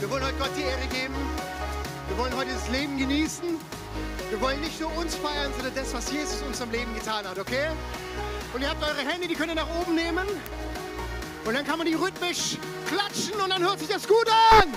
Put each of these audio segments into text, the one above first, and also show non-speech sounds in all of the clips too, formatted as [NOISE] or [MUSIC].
Wir wollen heute Gott die Ehre geben. Wir wollen heute das Leben genießen. Wir wollen nicht nur uns feiern, sondern das, was Jesus uns am Leben getan hat, okay? Und ihr habt eure Hände, die könnt ihr nach oben nehmen. Und dann kann man die rhythmisch klatschen und dann hört sich das gut an.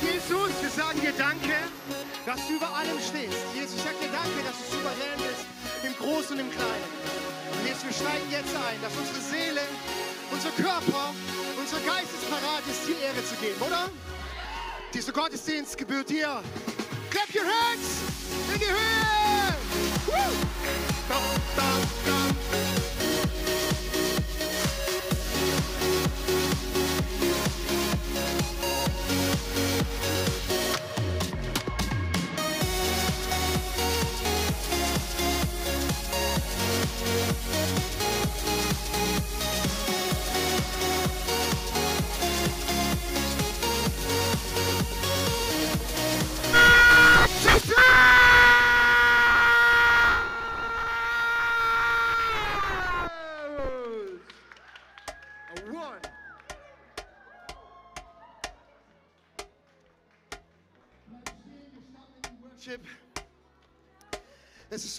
Jesus, wir sagen dir Danke, dass du über allem stehst. Jesus, ich sage dir Danke, dass du souverän bist, im Großen und im Kleinen. Und Jesus, wir steigen jetzt ein, dass unsere Seele, unser Körper, unser Geist ist parat ist, dir Ehre zu geben, oder? Dieser Gottesdienst gebührt dir. Clap your hands in die Höhe! Woo! Dum, dum, dum.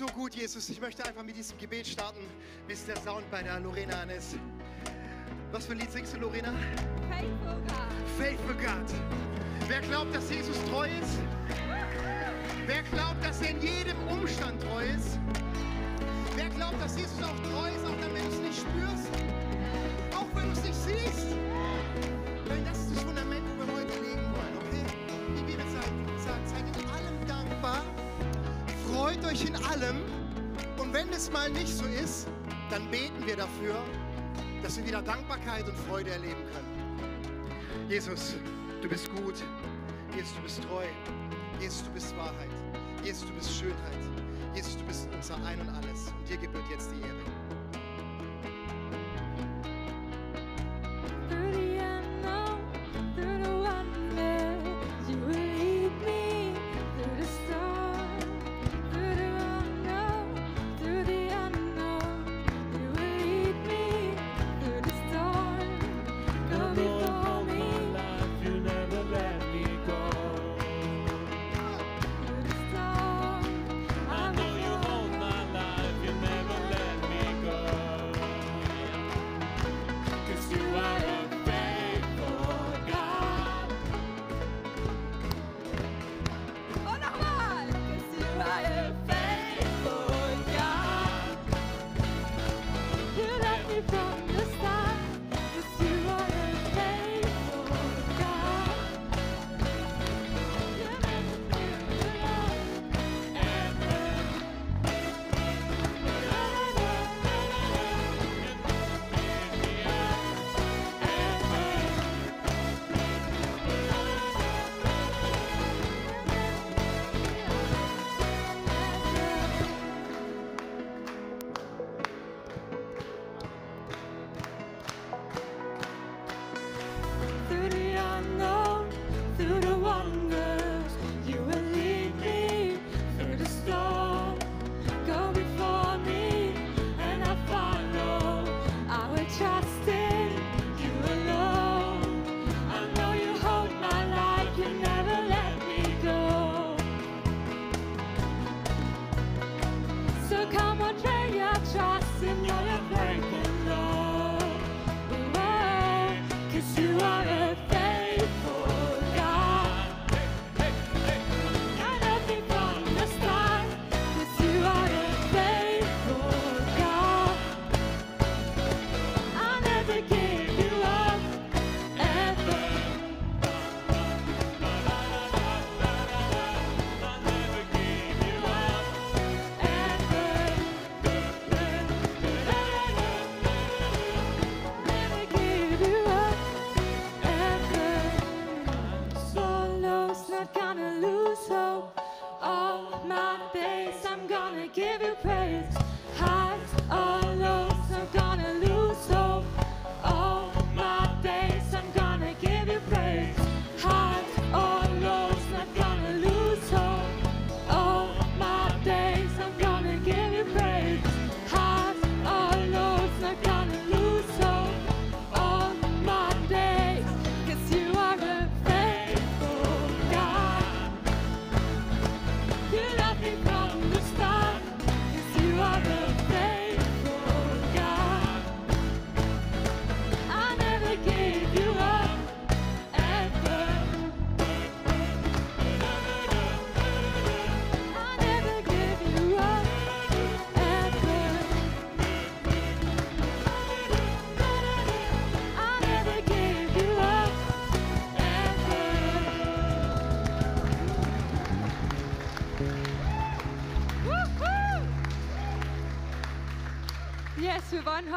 So gut, Jesus. Ich möchte einfach mit diesem Gebet starten, bis der Sound bei der Lorena an ist. Was für ein Lied singst du, Lorena? Faithful God. Faithful God. Wer glaubt, dass Jesus treu ist? Wer glaubt, dass er in jedem Umstand treu ist? Wer glaubt, dass Jesus auch treu ist, auch wenn du es nicht spürst? Auch wenn du es nicht siehst? Weil das ist das Fundament, wo wir heute legen wollen, okay? Die Bibel sagt, sagt, seid in allem dankbar, freut euch in allem und wenn es mal nicht so ist, dann beten wir dafür, dass wir wieder Dankbarkeit und Freude erleben können. Jesus, du bist gut. Jesus, du bist treu. Jesus, du bist Wahrheit. Jesus, du bist Schönheit. Jesus, du bist unser Ein und Alles. Und dir gebührt jetzt die Ehre.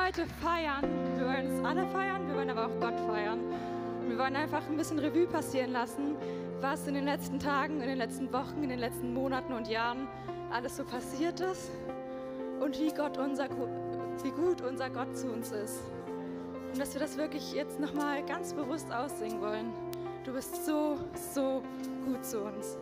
Heute feiern. Wir wollen es alle feiern, wir wollen aber auch Gott feiern. Und wir wollen einfach ein bisschen Revue passieren lassen, was in den letzten Tagen, in den letzten Wochen, in den letzten Monaten und Jahren alles so passiert ist und wie, Gott unser, wie gut unser Gott zu uns ist. Und dass wir das wirklich jetzt nochmal ganz bewusst aussingen wollen. Du bist so, so gut zu uns.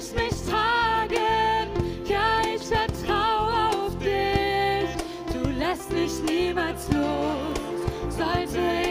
Ich mich tragen, ja ich vertraue auf dich. Du lässt mich niemals los, sollte ich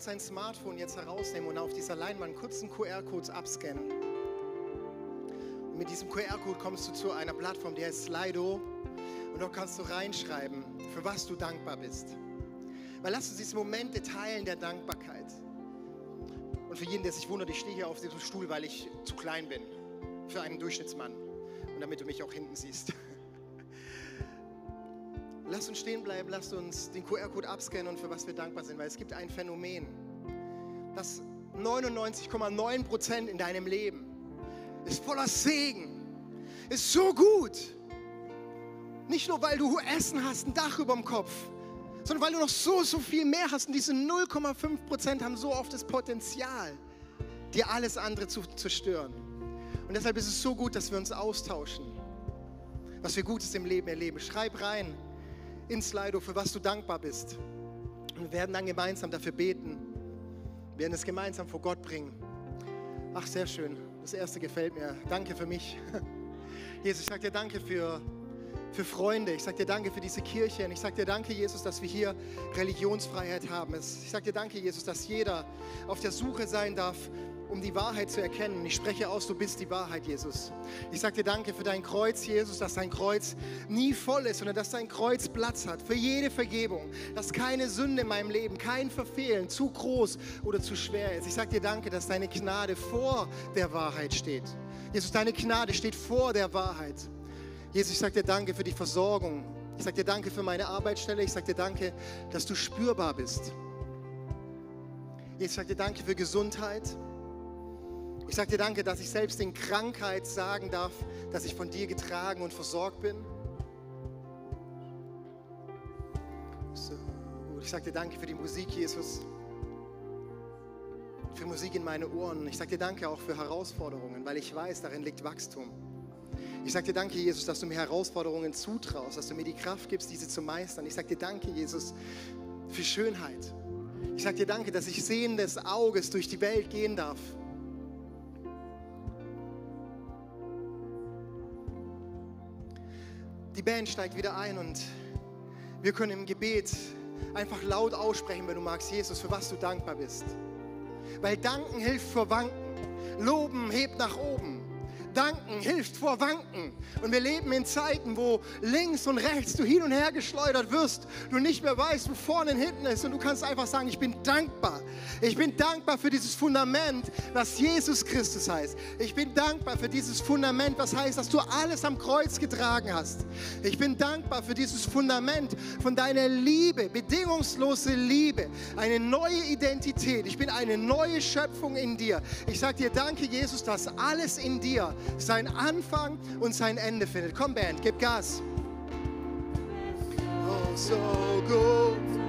kannst dein Smartphone jetzt herausnehmen und auf dieser Leinwand kurz einen QR-Code abscannen. Und mit diesem QR-Code kommst du zu einer Plattform, die heißt Slido. Und dort kannst du reinschreiben, für was du dankbar bist. Weil lass uns diese Momente teilen der Dankbarkeit. Und für jeden, der sich wundert, ich stehe hier auf diesem Stuhl, weil ich zu klein bin. Für einen Durchschnittsmann. Und damit du mich auch hinten siehst. [LAUGHS] Lass uns stehen bleiben, lass uns den QR-Code abscannen und für was wir dankbar sind, weil es gibt ein Phänomen, das 99,9 Prozent in deinem Leben ist voller Segen, ist so gut. Nicht nur, weil du Essen hast, ein Dach über dem Kopf, sondern weil du noch so, so viel mehr hast. Und diese 0,5 Prozent haben so oft das Potenzial, dir alles andere zu zerstören. Und deshalb ist es so gut, dass wir uns austauschen, was wir Gutes im Leben erleben. Schreib rein in Slido, für was du dankbar bist. Und wir werden dann gemeinsam dafür beten. Wir werden es gemeinsam vor Gott bringen. Ach, sehr schön. Das erste gefällt mir. Danke für mich. [LAUGHS] Jesus, ich sage dir danke für, für Freunde. Ich sage dir danke für diese Kirche. Und ich sage dir danke, Jesus, dass wir hier Religionsfreiheit haben. Ich sage dir danke, Jesus, dass jeder auf der Suche sein darf, um die Wahrheit zu erkennen. Ich spreche aus, du bist die Wahrheit, Jesus. Ich sage dir danke für dein Kreuz, Jesus, dass dein Kreuz nie voll ist, sondern dass dein Kreuz Platz hat für jede Vergebung, dass keine Sünde in meinem Leben, kein Verfehlen zu groß oder zu schwer ist. Ich sage dir danke, dass deine Gnade vor der Wahrheit steht. Jesus, deine Gnade steht vor der Wahrheit. Jesus, ich sage dir danke für die Versorgung. Ich sage dir danke für meine Arbeitsstelle. Ich sage dir danke, dass du spürbar bist. Jesus, ich sage dir danke für Gesundheit. Ich sage dir danke, dass ich selbst in Krankheit sagen darf, dass ich von dir getragen und versorgt bin. So, gut. Ich sage dir danke für die Musik, Jesus. Für Musik in meine Ohren. Ich sage dir danke auch für Herausforderungen, weil ich weiß, darin liegt Wachstum. Ich sage dir danke, Jesus, dass du mir Herausforderungen zutraust, dass du mir die Kraft gibst, diese zu meistern. Ich sage dir danke, Jesus, für Schönheit. Ich sage dir danke, dass ich sehendes Auges durch die Welt gehen darf. Die Band steigt wieder ein und wir können im Gebet einfach laut aussprechen, wenn du magst, Jesus, für was du dankbar bist. Weil danken hilft vor Wanken. Loben hebt nach oben. Danken hilft vor Wanken. Und wir leben in Zeiten, wo links und rechts du hin und her geschleudert wirst, du nicht mehr weißt, wo vorne und hinten ist. Und du kannst einfach sagen, ich bin dankbar. Ich bin dankbar für dieses Fundament, was Jesus Christus heißt. Ich bin dankbar für dieses Fundament, was heißt, dass du alles am Kreuz getragen hast. Ich bin dankbar für dieses Fundament von deiner Liebe, bedingungslose Liebe, eine neue Identität. Ich bin eine neue Schöpfung in dir. Ich sage dir danke, Jesus, dass alles in dir seinen Anfang und sein Ende findet. Komm, Band, gib Gas. Oh, so gut.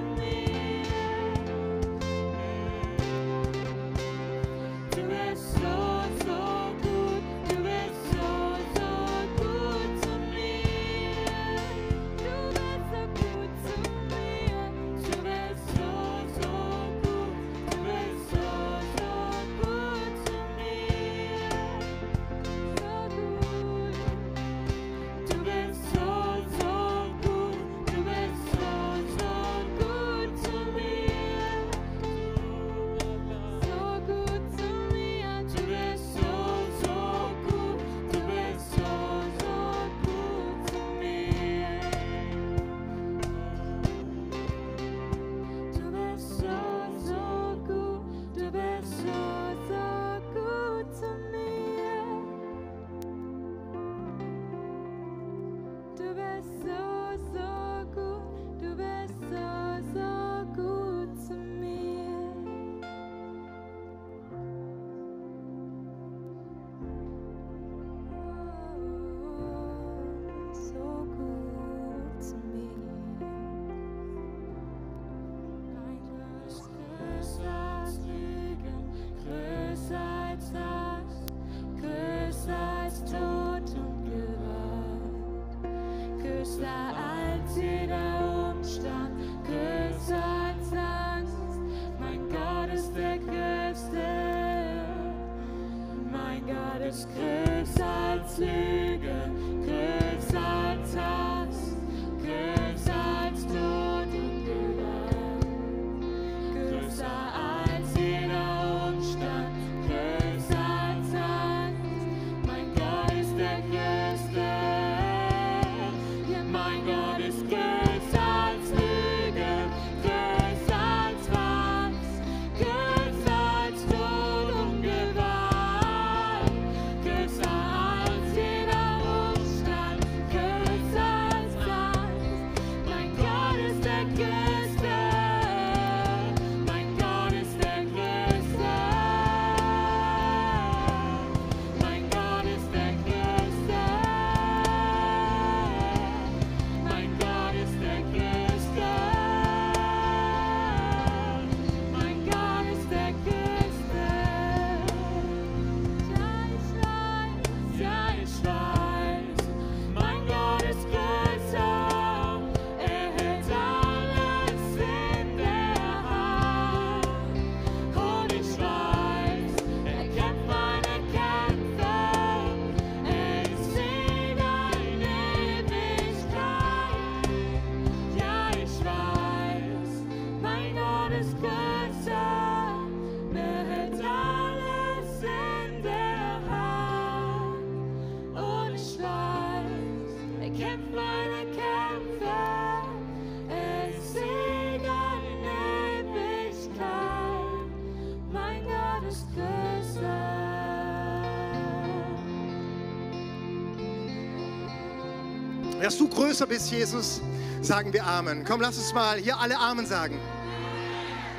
Dass du größer bist, Jesus, sagen wir Amen. Komm, lass uns mal hier alle Amen sagen.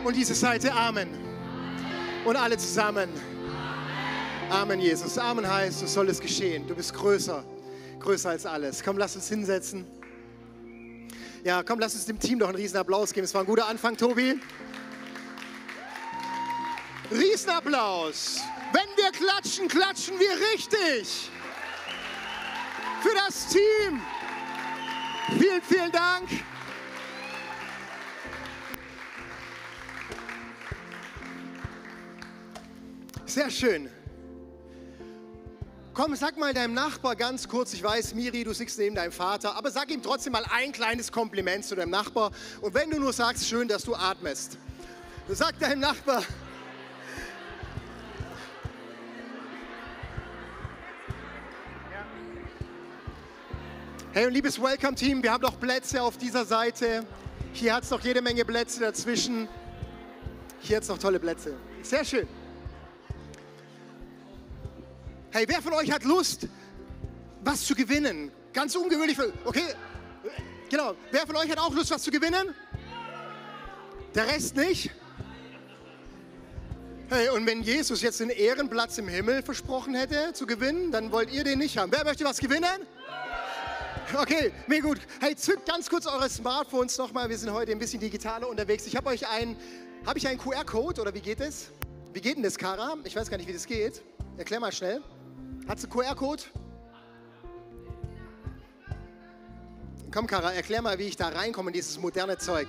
Und diese Seite Amen. Und alle zusammen. Amen, Jesus. Amen heißt, so soll es geschehen. Du bist größer, größer als alles. Komm, lass uns hinsetzen. Ja, komm, lass uns dem Team doch einen riesen Applaus geben. Es war ein guter Anfang, Tobi. Riesenapplaus. Wenn wir klatschen, klatschen wir richtig. Für das Team. Vielen, vielen Dank. Sehr schön. Komm, sag mal deinem Nachbar ganz kurz, ich weiß, Miri, du sitzt neben deinem Vater, aber sag ihm trotzdem mal ein kleines Kompliment zu deinem Nachbar. Und wenn du nur sagst, schön, dass du atmest. Sag deinem Nachbar, Hey und liebes Welcome-Team, wir haben noch Plätze auf dieser Seite. Hier hat es noch jede Menge Plätze dazwischen. Hier hat es noch tolle Plätze. Sehr schön. Hey, wer von euch hat Lust, was zu gewinnen? Ganz ungewöhnlich. Für, okay, genau. Wer von euch hat auch Lust, was zu gewinnen? Der Rest nicht? Hey, und wenn Jesus jetzt den Ehrenplatz im Himmel versprochen hätte zu gewinnen, dann wollt ihr den nicht haben. Wer möchte was gewinnen? Okay, mega gut. Hey, zückt ganz kurz eure Smartphones nochmal. Wir sind heute ein bisschen digitaler unterwegs. Ich habe euch einen, habe ich einen QR-Code oder wie geht es? Wie geht denn das, Kara? Ich weiß gar nicht, wie das geht. Erklär mal schnell. Hat du einen QR-Code? Komm, Kara, erklär mal, wie ich da reinkomme in dieses moderne Zeug.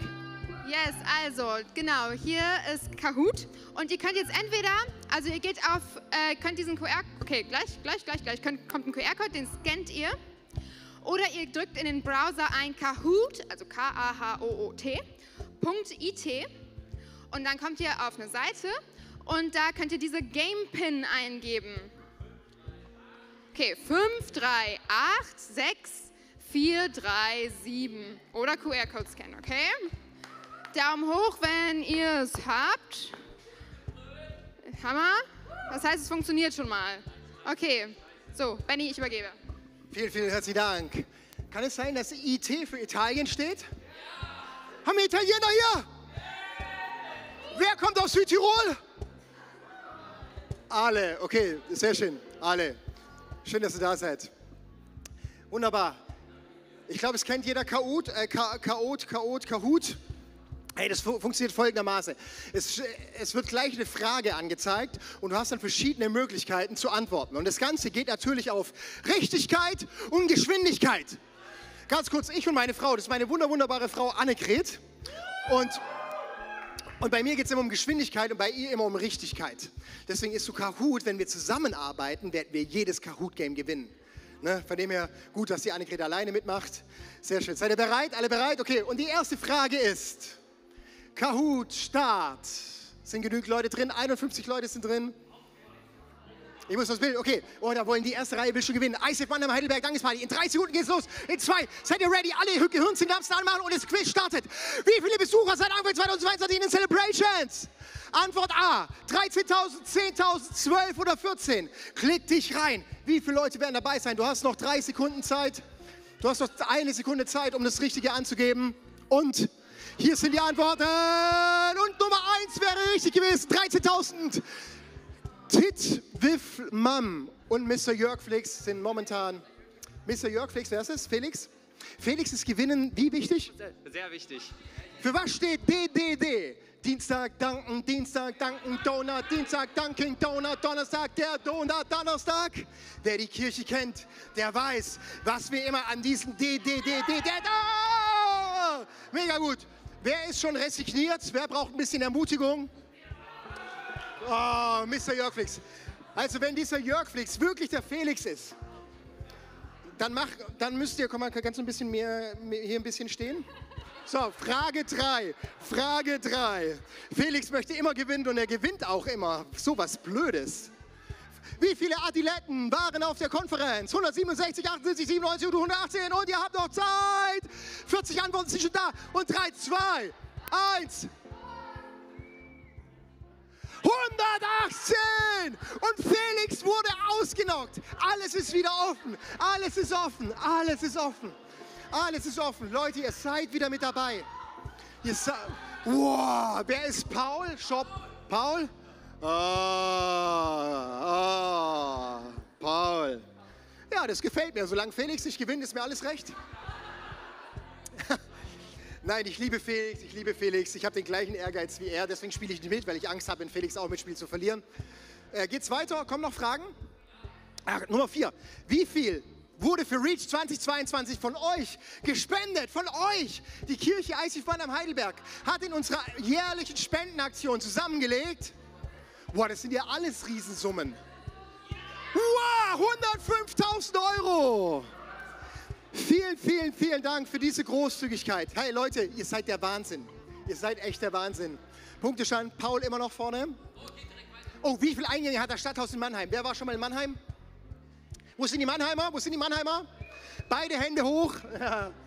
Yes, also genau, hier ist Kahoot und ihr könnt jetzt entweder, also ihr geht auf, äh, könnt diesen QR, okay, gleich, gleich, gleich, gleich, könnt, kommt ein QR-Code, den scannt ihr oder ihr drückt in den Browser ein Kahoot, also K-A-H-O-O-T, .it und dann kommt ihr auf eine Seite und da könnt ihr diese Game Pin eingeben. Okay, 5, 3, 8, 6, 4, 3, 7 oder QR-Code scannen, okay? Daumen hoch, wenn ihr es habt. Hammer. Das heißt, es funktioniert schon mal. Okay, so, Benny, ich übergebe. Vielen, vielen herzlichen Dank. Kann es sein, dass IT für Italien steht? Ja. Haben wir Italiener hier? Ja. Wer kommt aus Südtirol? Alle, okay, sehr schön. Alle. Schön, dass ihr da seid. Wunderbar. Ich glaube, es kennt jeder Chaot, äh, Chaot, Chaot, Kahoot. Hey, das fu funktioniert folgendermaßen. Es, es, wird gleich eine Frage angezeigt und du hast dann verschiedene Möglichkeiten zu antworten. Und das Ganze geht natürlich auf Richtigkeit und Geschwindigkeit. Ganz kurz, ich und meine Frau, das ist meine wunder wunderbare Frau Annegret. Und, und bei mir geht es immer um Geschwindigkeit und bei ihr immer um Richtigkeit. Deswegen ist so Kahoot, wenn wir zusammenarbeiten, werden wir jedes Kahoot-Game gewinnen. Ne? Von dem her gut, dass die Annegret alleine mitmacht. Sehr schön. Seid ihr bereit? Alle bereit? Okay, und die erste Frage ist... Kahoot, Start. Sind genügend Leute drin? 51 Leute sind drin. Ich muss das Bild, okay. Oh, da wollen die erste Reihe will schon gewinnen. ISF Mannheim Heidelberg Dankesparty. In drei Sekunden geht's los. In zwei. Seid ihr ready? Alle Gehirnsynapsen anmachen und das Quiz startet. Wie viele Besucher seit Anfang 2022 in den Celebrations? Antwort A. 13.000, 10.000, 12 oder 14. Klick dich rein. Wie viele Leute werden dabei sein? Du hast noch drei Sekunden Zeit. Du hast noch eine Sekunde Zeit, um das Richtige anzugeben. Und hier sind die Antworten. Und Nummer eins wäre richtig gewesen. 13.000. Tit, Wiff, Mam und Mr. Jörg Flix sind momentan. Mr. Jörg Flix, wer ist es? Felix? Felix ist Gewinnen wie wichtig? Sehr, wichtig. Für was steht DDD? Dienstag danken, Dienstag danken, Donut, Dienstag danken, Donut, Donnerstag der Donut, Donnerstag. Wer die Kirche kennt, der weiß, was wir immer an diesem DDDD. Oh, mega gut. Wer ist schon resigniert? Wer braucht ein bisschen Ermutigung? Oh, Mr. Jörg Flix. Also wenn dieser Jörg Flix wirklich der Felix ist, dann, mach, dann müsst ihr, komm mal, du ein bisschen mehr, hier ein bisschen stehen? So, Frage 3. Frage 3. Felix möchte immer gewinnen und er gewinnt auch immer. So was Blödes. Wie viele Athleten waren auf der Konferenz? 167, 78, 97 und 118 und ihr habt noch Zeit. 40 Antworten sind schon da. Und 3, 2, 1. 118! Und Felix wurde ausgenockt. Alles ist wieder offen. Alles ist offen. Alles ist offen. Alles ist offen. Leute, ihr seid wieder mit dabei. Ihr seid. Wow, wer ist Paul? Shop. Paul? Ah, ah, Paul. Ja, das gefällt mir. Solange Felix nicht gewinnt, ist mir alles recht. [LAUGHS] Nein, ich liebe Felix, ich liebe Felix. Ich habe den gleichen Ehrgeiz wie er, deswegen spiele ich nicht mit, weil ich Angst habe, wenn Felix auch mitspielt, zu verlieren. Äh, geht's weiter? Kommen noch Fragen? Ach, Nummer vier. Wie viel wurde für Reach 2022 von euch gespendet? Von euch! Die Kirche ICF am Heidelberg hat in unserer jährlichen Spendenaktion zusammengelegt. Boah, das sind ja alles Riesensummen. Wow, 105.000 Euro! Vielen, vielen, vielen Dank für diese Großzügigkeit. Hey Leute, ihr seid der Wahnsinn. Ihr seid echt der Wahnsinn. Punktestand, Paul immer noch vorne. Oh, wie viele Eingänge hat das Stadthaus in Mannheim? Wer war schon mal in Mannheim? Wo sind die Mannheimer? Wo sind die Mannheimer? Beide Hände hoch. [LAUGHS]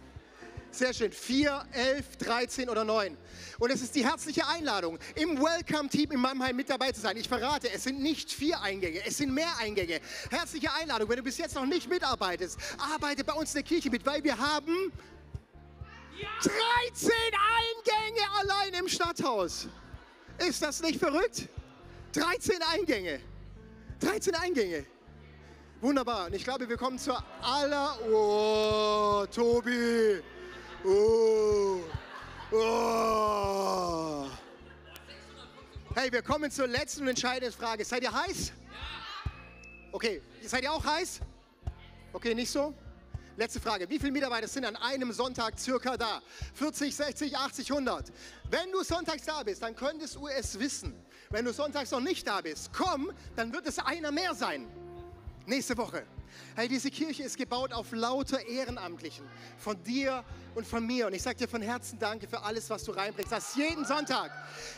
Sehr schön. 4, 11, 13 oder 9. Und es ist die herzliche Einladung, im Welcome-Team in Mannheim mit dabei zu sein. Ich verrate, es sind nicht vier Eingänge, es sind mehr Eingänge. Herzliche Einladung, wenn du bis jetzt noch nicht mitarbeitest, arbeite bei uns in der Kirche mit, weil wir haben 13 Eingänge allein im Stadthaus. Ist das nicht verrückt? 13 Eingänge. 13 Eingänge. Wunderbar. Und ich glaube, wir kommen zur aller... Oh, Tobi. Oh. Oh. Hey, wir kommen zur letzten und entscheidenden Frage. Seid ihr heiß? Okay, seid ihr auch heiß? Okay, nicht so? Letzte Frage. Wie viele Mitarbeiter sind an einem Sonntag circa da? 40, 60, 80, 100. Wenn du sonntags da bist, dann könntest du es wissen. Wenn du sonntags noch nicht da bist, komm, dann wird es einer mehr sein. Nächste Woche. Hey, diese Kirche ist gebaut auf lauter Ehrenamtlichen. Von dir und von mir. Und ich sage dir von Herzen Danke für alles, was du reinbringst. Dass jeden Sonntag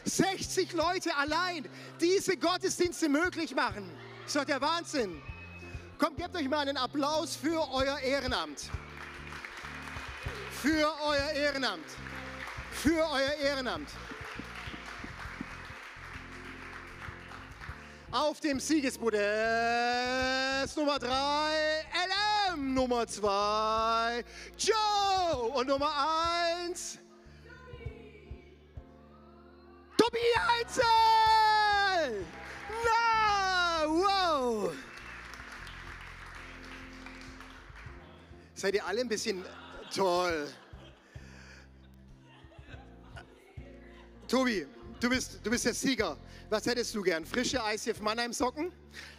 60 Leute allein diese Gottesdienste möglich machen. Ist doch der Wahnsinn. Komm, gebt euch mal einen Applaus für euer Ehrenamt. Für euer Ehrenamt. Für euer Ehrenamt. Auf dem Siegesbude Nummer 3, LM Nummer 2, Joe und Nummer 1, Tobi Heinzel! Na, wow! Seid ihr alle ein bisschen toll? Tobi, du bist, du bist der Sieger. Was hättest du gern? Frische ICF Mannheim Socken?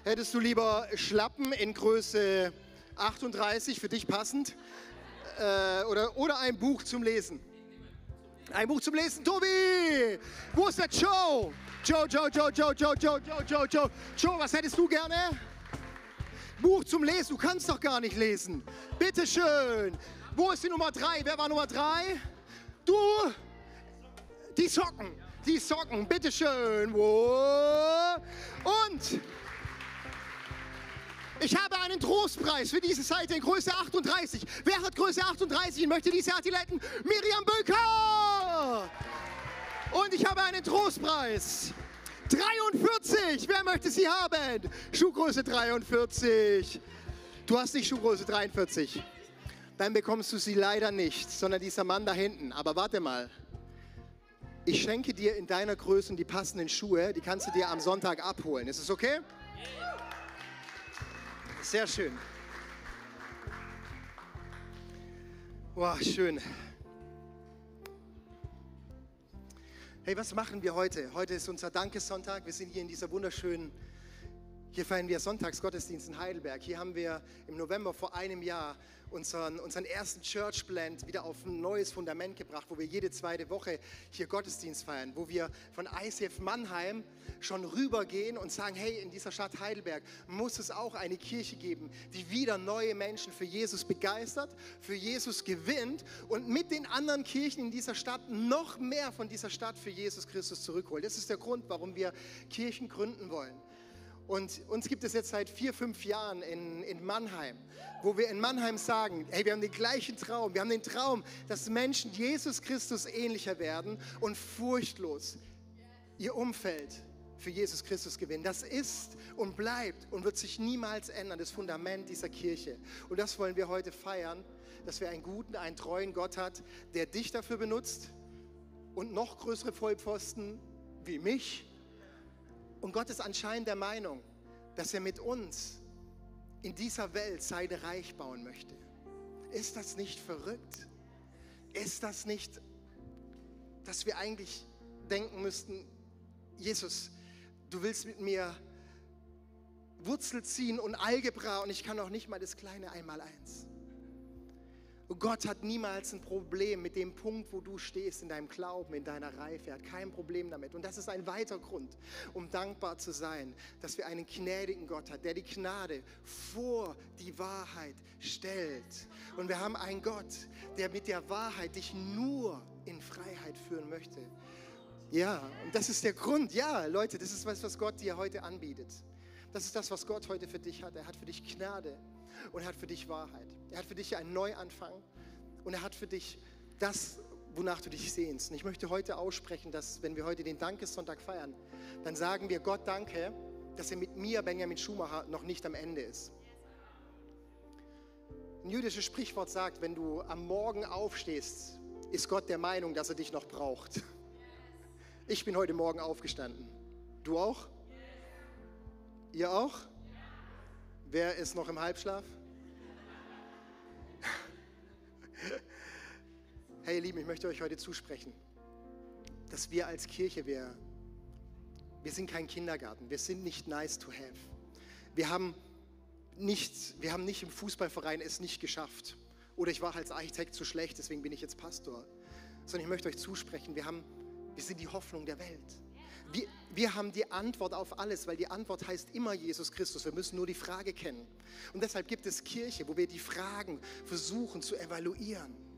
Hättest du lieber Schlappen in Größe 38 für dich passend? Äh, oder, oder ein Buch zum Lesen? Ein Buch zum Lesen, Tobi! Wo ist der Joe? Joe, Joe, Joe, Joe, Joe, Joe, Joe, Joe, Joe. Joe, was hättest du gerne? Buch zum Lesen, du kannst doch gar nicht lesen. Bitte schön. Wo ist die Nummer drei? Wer war Nummer drei? Du? Die Socken. Die Socken, bitteschön. Und ich habe einen Trostpreis für diese Seite in Größe 38. Wer hat Größe 38 und möchte diese Athleten? Miriam Böker! Und ich habe einen Trostpreis. 43. Wer möchte sie haben? Schuhgröße 43. Du hast nicht Schuhgröße 43. Dann bekommst du sie leider nicht, sondern dieser Mann da hinten. Aber warte mal ich schenke dir in deiner Größe die passenden Schuhe, die kannst du dir am Sonntag abholen. Ist es okay? Sehr schön. Wow, schön. Hey, was machen wir heute? Heute ist unser Dankessonntag. Wir sind hier in dieser wunderschönen, hier feiern wir Sonntagsgottesdienst in Heidelberg. Hier haben wir im November vor einem Jahr unseren, unseren ersten Church Blend wieder auf ein neues Fundament gebracht, wo wir jede zweite Woche hier Gottesdienst feiern, wo wir von ICF Mannheim schon rübergehen und sagen, hey, in dieser Stadt Heidelberg muss es auch eine Kirche geben, die wieder neue Menschen für Jesus begeistert, für Jesus gewinnt und mit den anderen Kirchen in dieser Stadt noch mehr von dieser Stadt für Jesus Christus zurückholt. Das ist der Grund, warum wir Kirchen gründen wollen. Und uns gibt es jetzt seit vier, fünf Jahren in, in Mannheim, wo wir in Mannheim sagen, hey, wir haben den gleichen Traum. Wir haben den Traum, dass Menschen Jesus Christus ähnlicher werden und furchtlos ihr Umfeld für Jesus Christus gewinnen. Das ist und bleibt und wird sich niemals ändern, das Fundament dieser Kirche. Und das wollen wir heute feiern, dass wir einen guten, einen treuen Gott hat, der dich dafür benutzt und noch größere Vollpfosten wie mich. Und Gott ist anscheinend der Meinung, dass er mit uns in dieser Welt sein Reich bauen möchte. Ist das nicht verrückt? Ist das nicht, dass wir eigentlich denken müssten, Jesus, du willst mit mir Wurzel ziehen und Algebra und ich kann auch nicht mal das kleine Einmaleins. Gott hat niemals ein Problem mit dem Punkt, wo du stehst in deinem Glauben, in deiner Reife. Er hat kein Problem damit. Und das ist ein weiterer Grund, um dankbar zu sein, dass wir einen gnädigen Gott haben, der die Gnade vor die Wahrheit stellt. Und wir haben einen Gott, der mit der Wahrheit dich nur in Freiheit führen möchte. Ja, und das ist der Grund. Ja, Leute, das ist was, was Gott dir heute anbietet. Das ist das, was Gott heute für dich hat. Er hat für dich Gnade und er hat für dich Wahrheit. Er hat für dich einen Neuanfang und er hat für dich das, wonach du dich sehnst. Und ich möchte heute aussprechen, dass wenn wir heute den Dankessonntag feiern, dann sagen wir Gott danke, dass er mit mir, Benjamin Schumacher, noch nicht am Ende ist. Ein jüdisches Sprichwort sagt, wenn du am Morgen aufstehst, ist Gott der Meinung, dass er dich noch braucht. Ich bin heute Morgen aufgestanden. Du auch? Ihr auch? Wer ist noch im Halbschlaf? Hey ihr Lieben, ich möchte euch heute zusprechen, dass wir als Kirche, wir, wir sind kein Kindergarten, wir sind nicht nice to have. Wir haben nicht, wir haben nicht im Fußballverein es nicht geschafft. Oder ich war als Architekt zu schlecht, deswegen bin ich jetzt Pastor. Sondern ich möchte euch zusprechen, wir, haben, wir sind die Hoffnung der Welt. Wir, wir haben die Antwort auf alles, weil die Antwort heißt immer Jesus Christus. Wir müssen nur die Frage kennen. Und deshalb gibt es Kirche, wo wir die Fragen versuchen zu evaluieren.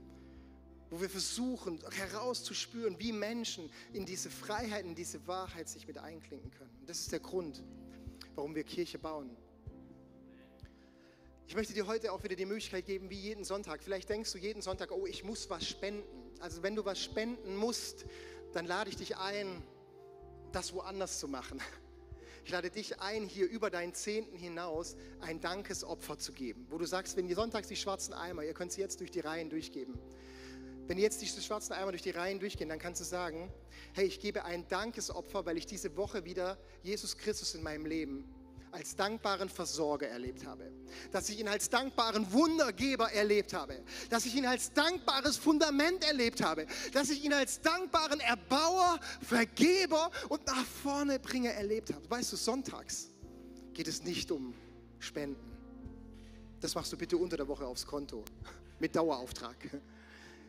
Wo wir versuchen herauszuspüren, wie Menschen in diese Freiheit, in diese Wahrheit sich mit einklinken können. Und das ist der Grund, warum wir Kirche bauen. Ich möchte dir heute auch wieder die Möglichkeit geben, wie jeden Sonntag. Vielleicht denkst du jeden Sonntag, oh, ich muss was spenden. Also wenn du was spenden musst, dann lade ich dich ein, das woanders zu machen. Ich lade dich ein, hier über deinen Zehnten hinaus ein Dankesopfer zu geben, wo du sagst, wenn ihr sonntags die schwarzen Eimer, ihr könnt sie jetzt durch die Reihen durchgeben. Wenn jetzt diese schwarzen Eimer durch die Reihen durchgehen, dann kannst du sagen, hey, ich gebe ein Dankesopfer, weil ich diese Woche wieder Jesus Christus in meinem Leben als dankbaren Versorger erlebt habe, dass ich ihn als dankbaren Wundergeber erlebt habe, dass ich ihn als dankbares Fundament erlebt habe, dass ich ihn als dankbaren Erbauer, Vergeber und nach vorne Bringer erlebt habe. Weißt du, sonntags geht es nicht um Spenden. Das machst du bitte unter der Woche aufs Konto mit Dauerauftrag.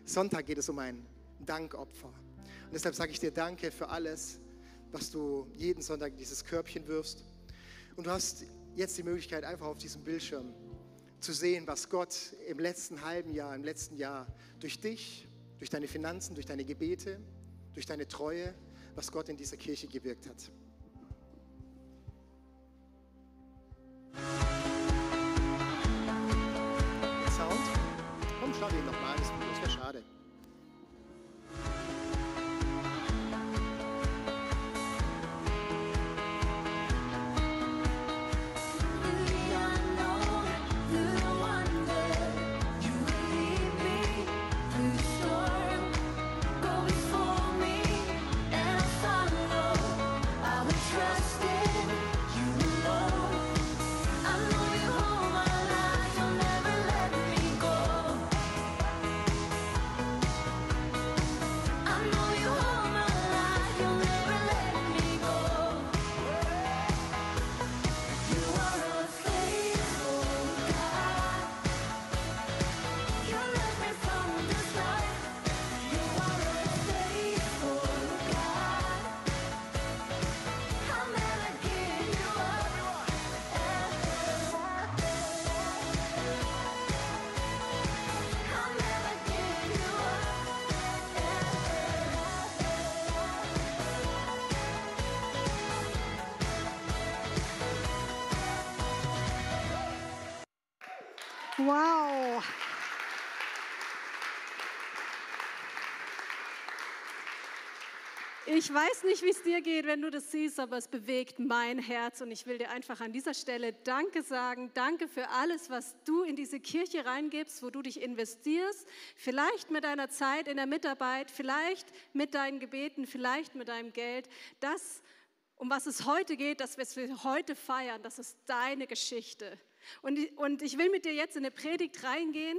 Sonntag geht es um ein Dankopfer. Und deshalb sage ich dir Danke für alles, was du jeden Sonntag in dieses Körbchen wirfst. Und du hast jetzt die Möglichkeit, einfach auf diesem Bildschirm zu sehen, was Gott im letzten halben Jahr, im letzten Jahr durch dich, durch deine Finanzen, durch deine Gebete, durch deine Treue, was Gott in dieser Kirche gewirkt hat. Sound? Komm, schau den nochmal, das Wow. Ich weiß nicht, wie es dir geht, wenn du das siehst, aber es bewegt mein Herz und ich will dir einfach an dieser Stelle Danke sagen. Danke für alles, was du in diese Kirche reingibst, wo du dich investierst. Vielleicht mit deiner Zeit in der Mitarbeit, vielleicht mit deinen Gebeten, vielleicht mit deinem Geld. Das, um was es heute geht, das, was wir heute feiern, das ist deine Geschichte. Und, und ich will mit dir jetzt in eine Predigt reingehen,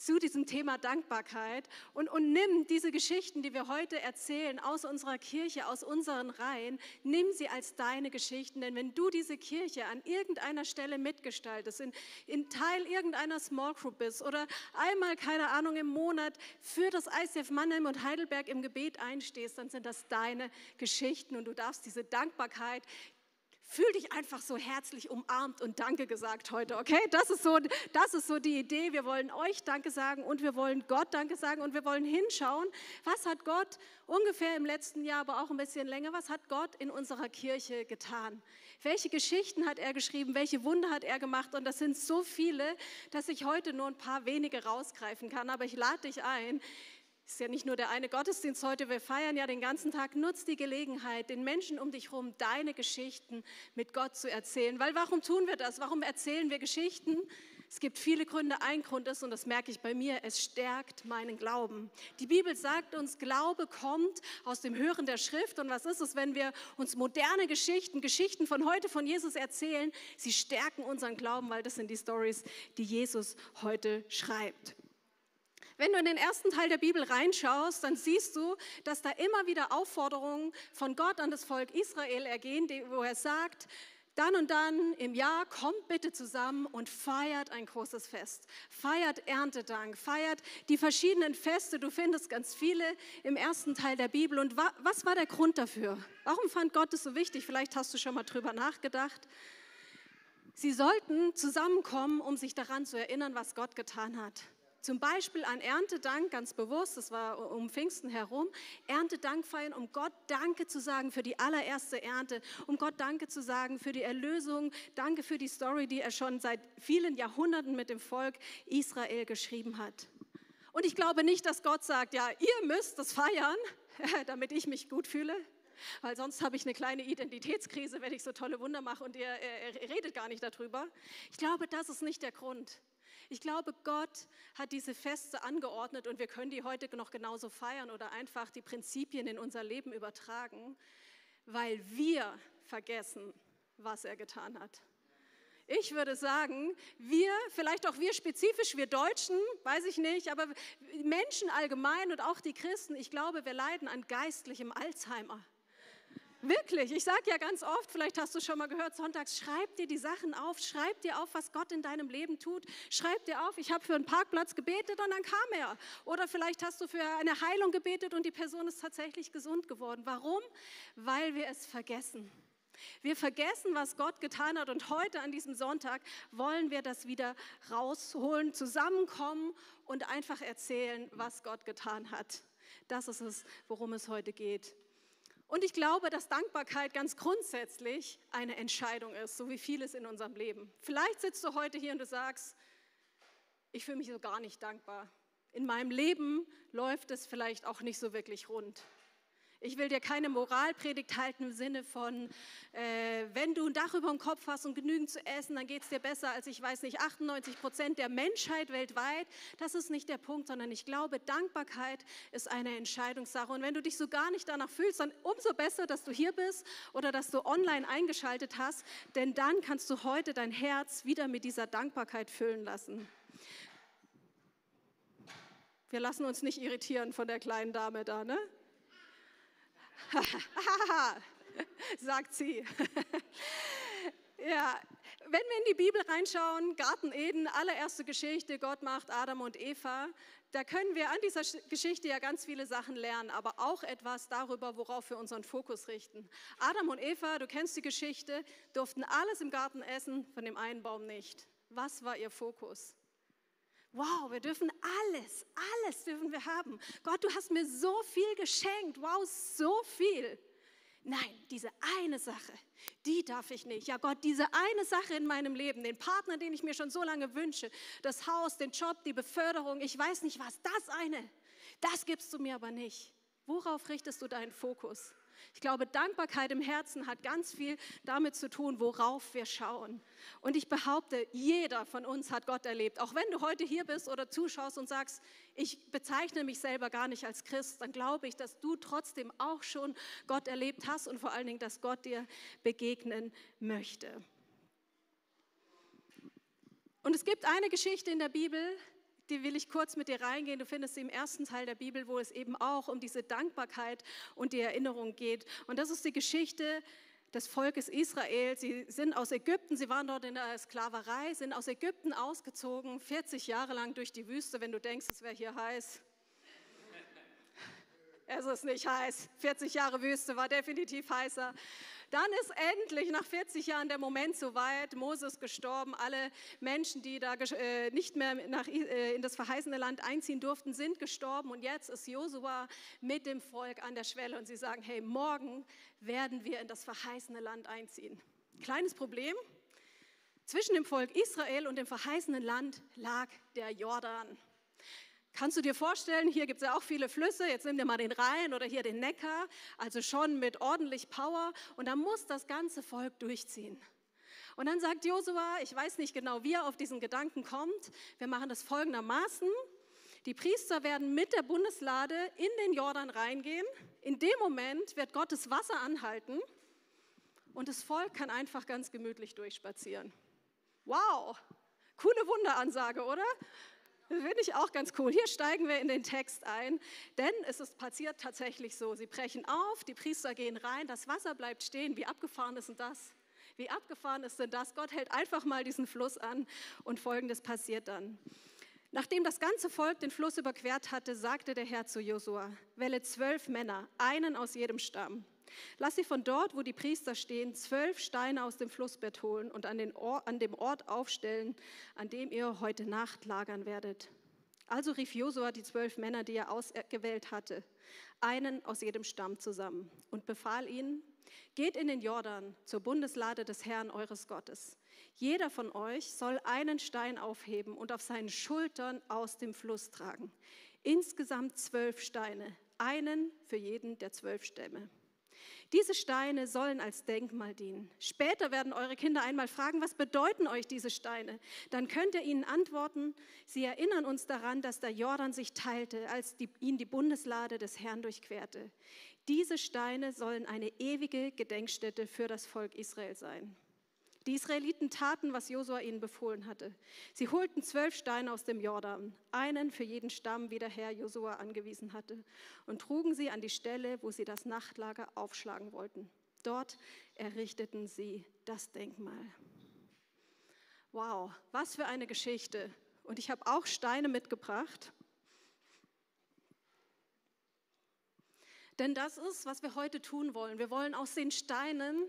zu diesem Thema Dankbarkeit und, und nimm diese Geschichten, die wir heute erzählen aus unserer Kirche, aus unseren Reihen, nimm sie als deine Geschichten. Denn wenn du diese Kirche an irgendeiner Stelle mitgestaltest, in, in Teil irgendeiner Small Group bist oder einmal, keine Ahnung, im Monat für das ICF Mannheim und Heidelberg im Gebet einstehst, dann sind das deine Geschichten und du darfst diese Dankbarkeit, Fühl dich einfach so herzlich umarmt und Danke gesagt heute, okay? Das ist, so, das ist so die Idee. Wir wollen euch Danke sagen und wir wollen Gott Danke sagen und wir wollen hinschauen, was hat Gott ungefähr im letzten Jahr, aber auch ein bisschen länger, was hat Gott in unserer Kirche getan? Welche Geschichten hat er geschrieben? Welche Wunder hat er gemacht? Und das sind so viele, dass ich heute nur ein paar wenige rausgreifen kann. Aber ich lade dich ein, ist ja nicht nur der eine Gottesdienst heute, wir feiern ja den ganzen Tag. Nutz die Gelegenheit, den Menschen um dich herum deine Geschichten mit Gott zu erzählen. Weil warum tun wir das? Warum erzählen wir Geschichten? Es gibt viele Gründe. Ein Grund ist, und das merke ich bei mir, es stärkt meinen Glauben. Die Bibel sagt uns, Glaube kommt aus dem Hören der Schrift. Und was ist es, wenn wir uns moderne Geschichten, Geschichten von heute von Jesus erzählen? Sie stärken unseren Glauben, weil das sind die Stories, die Jesus heute schreibt. Wenn du in den ersten Teil der Bibel reinschaust, dann siehst du, dass da immer wieder Aufforderungen von Gott an das Volk Israel ergehen, wo er sagt, dann und dann im Jahr kommt bitte zusammen und feiert ein großes Fest. Feiert Erntedank, feiert die verschiedenen Feste. Du findest ganz viele im ersten Teil der Bibel. Und was war der Grund dafür? Warum fand Gott es so wichtig? Vielleicht hast du schon mal drüber nachgedacht. Sie sollten zusammenkommen, um sich daran zu erinnern, was Gott getan hat. Zum Beispiel an Erntedank, ganz bewusst, das war um Pfingsten herum, Erntedank feiern, um Gott Danke zu sagen für die allererste Ernte, um Gott Danke zu sagen für die Erlösung, Danke für die Story, die er schon seit vielen Jahrhunderten mit dem Volk Israel geschrieben hat. Und ich glaube nicht, dass Gott sagt, ja, ihr müsst das feiern, [LAUGHS] damit ich mich gut fühle, weil sonst habe ich eine kleine Identitätskrise, wenn ich so tolle Wunder mache und ihr, ihr, redet gar nicht darüber. Ich glaube, das ist nicht der Grund. Ich glaube, Gott hat diese Feste angeordnet und wir können die heute noch genauso feiern oder einfach die Prinzipien in unser Leben übertragen, weil wir vergessen, was er getan hat. Ich würde sagen, wir, vielleicht auch wir spezifisch, wir Deutschen, weiß ich nicht, aber Menschen allgemein und auch die Christen, ich glaube, wir leiden an geistlichem Alzheimer. Wirklich, ich sage ja ganz oft, vielleicht hast du schon mal gehört, sonntags, schreib dir die Sachen auf, schreib dir auf, was Gott in deinem Leben tut, schreib dir auf, ich habe für einen Parkplatz gebetet und dann kam er. Oder vielleicht hast du für eine Heilung gebetet und die Person ist tatsächlich gesund geworden. Warum? Weil wir es vergessen. Wir vergessen, was Gott getan hat und heute an diesem Sonntag wollen wir das wieder rausholen, zusammenkommen und einfach erzählen, was Gott getan hat. Das ist es, worum es heute geht. Und ich glaube, dass Dankbarkeit ganz grundsätzlich eine Entscheidung ist, so wie vieles in unserem Leben. Vielleicht sitzt du heute hier und du sagst, ich fühle mich so gar nicht dankbar. In meinem Leben läuft es vielleicht auch nicht so wirklich rund. Ich will dir keine Moralpredigt halten im Sinne von, äh, wenn du ein Dach über dem Kopf hast und genügend zu essen, dann geht es dir besser als, ich weiß nicht, 98 Prozent der Menschheit weltweit. Das ist nicht der Punkt, sondern ich glaube, Dankbarkeit ist eine Entscheidungssache. Und wenn du dich so gar nicht danach fühlst, dann umso besser, dass du hier bist oder dass du online eingeschaltet hast, denn dann kannst du heute dein Herz wieder mit dieser Dankbarkeit füllen lassen. Wir lassen uns nicht irritieren von der kleinen Dame da, ne? [LAUGHS] sagt sie. [LAUGHS] ja, wenn wir in die Bibel reinschauen, Garten Eden, allererste Geschichte, Gott macht Adam und Eva, da können wir an dieser Geschichte ja ganz viele Sachen lernen, aber auch etwas darüber, worauf wir unseren Fokus richten. Adam und Eva, du kennst die Geschichte, durften alles im Garten essen, von dem einen Baum nicht. Was war ihr Fokus? Wow, wir dürfen alles, alles dürfen wir haben. Gott, du hast mir so viel geschenkt. Wow, so viel. Nein, diese eine Sache, die darf ich nicht. Ja, Gott, diese eine Sache in meinem Leben, den Partner, den ich mir schon so lange wünsche, das Haus, den Job, die Beförderung, ich weiß nicht was, das eine, das gibst du mir aber nicht. Worauf richtest du deinen Fokus? Ich glaube, Dankbarkeit im Herzen hat ganz viel damit zu tun, worauf wir schauen. Und ich behaupte, jeder von uns hat Gott erlebt. Auch wenn du heute hier bist oder zuschaust und sagst, ich bezeichne mich selber gar nicht als Christ, dann glaube ich, dass du trotzdem auch schon Gott erlebt hast und vor allen Dingen, dass Gott dir begegnen möchte. Und es gibt eine Geschichte in der Bibel, die will ich kurz mit dir reingehen. Du findest sie im ersten Teil der Bibel, wo es eben auch um diese Dankbarkeit und die Erinnerung geht. Und das ist die Geschichte des Volkes Israel. Sie sind aus Ägypten, sie waren dort in der Sklaverei, sind aus Ägypten ausgezogen, 40 Jahre lang durch die Wüste. Wenn du denkst, es wäre hier heiß, [LAUGHS] es ist nicht heiß. 40 Jahre Wüste war definitiv heißer. Dann ist endlich nach 40 Jahren der Moment soweit. Moses gestorben. Alle Menschen, die da äh, nicht mehr nach, äh, in das verheißene Land einziehen durften, sind gestorben. Und jetzt ist Josua mit dem Volk an der Schwelle und sie sagen: Hey, morgen werden wir in das verheißene Land einziehen. Kleines Problem. Zwischen dem Volk Israel und dem verheißenen Land lag der Jordan. Kannst du dir vorstellen, hier gibt es ja auch viele Flüsse, jetzt nimm dir mal den Rhein oder hier den Neckar, also schon mit ordentlich Power und da muss das ganze Volk durchziehen. Und dann sagt Josua, ich weiß nicht genau, wie er auf diesen Gedanken kommt, wir machen das folgendermaßen. Die Priester werden mit der Bundeslade in den Jordan reingehen. In dem Moment wird Gottes Wasser anhalten und das Volk kann einfach ganz gemütlich durchspazieren. Wow, coole Wunderansage, oder? Finde ich auch ganz cool. Hier steigen wir in den Text ein, denn es ist passiert tatsächlich so. Sie brechen auf, die Priester gehen rein, das Wasser bleibt stehen. Wie abgefahren ist denn das? Wie abgefahren ist denn das? Gott hält einfach mal diesen Fluss an und folgendes passiert dann. Nachdem das ganze Volk den Fluss überquert hatte, sagte der Herr zu Josua: Wähle zwölf Männer, einen aus jedem Stamm. Lass sie von dort, wo die Priester stehen, zwölf Steine aus dem Flussbett holen und an, Ort, an dem Ort aufstellen, an dem ihr heute Nacht lagern werdet. Also rief Josua die zwölf Männer, die er ausgewählt hatte, einen aus jedem Stamm zusammen und befahl ihnen, geht in den Jordan zur Bundeslade des Herrn eures Gottes. Jeder von euch soll einen Stein aufheben und auf seinen Schultern aus dem Fluss tragen. Insgesamt zwölf Steine, einen für jeden der zwölf Stämme. Diese Steine sollen als Denkmal dienen. Später werden eure Kinder einmal fragen, was bedeuten euch diese Steine? Dann könnt ihr ihnen antworten, sie erinnern uns daran, dass der Jordan sich teilte, als die, ihn die Bundeslade des Herrn durchquerte. Diese Steine sollen eine ewige Gedenkstätte für das Volk Israel sein. Die Israeliten taten, was Josua ihnen befohlen hatte. Sie holten zwölf Steine aus dem Jordan, einen für jeden Stamm, wie der Herr Josua angewiesen hatte, und trugen sie an die Stelle, wo sie das Nachtlager aufschlagen wollten. Dort errichteten sie das Denkmal. Wow, was für eine Geschichte. Und ich habe auch Steine mitgebracht. Denn das ist, was wir heute tun wollen. Wir wollen aus den Steinen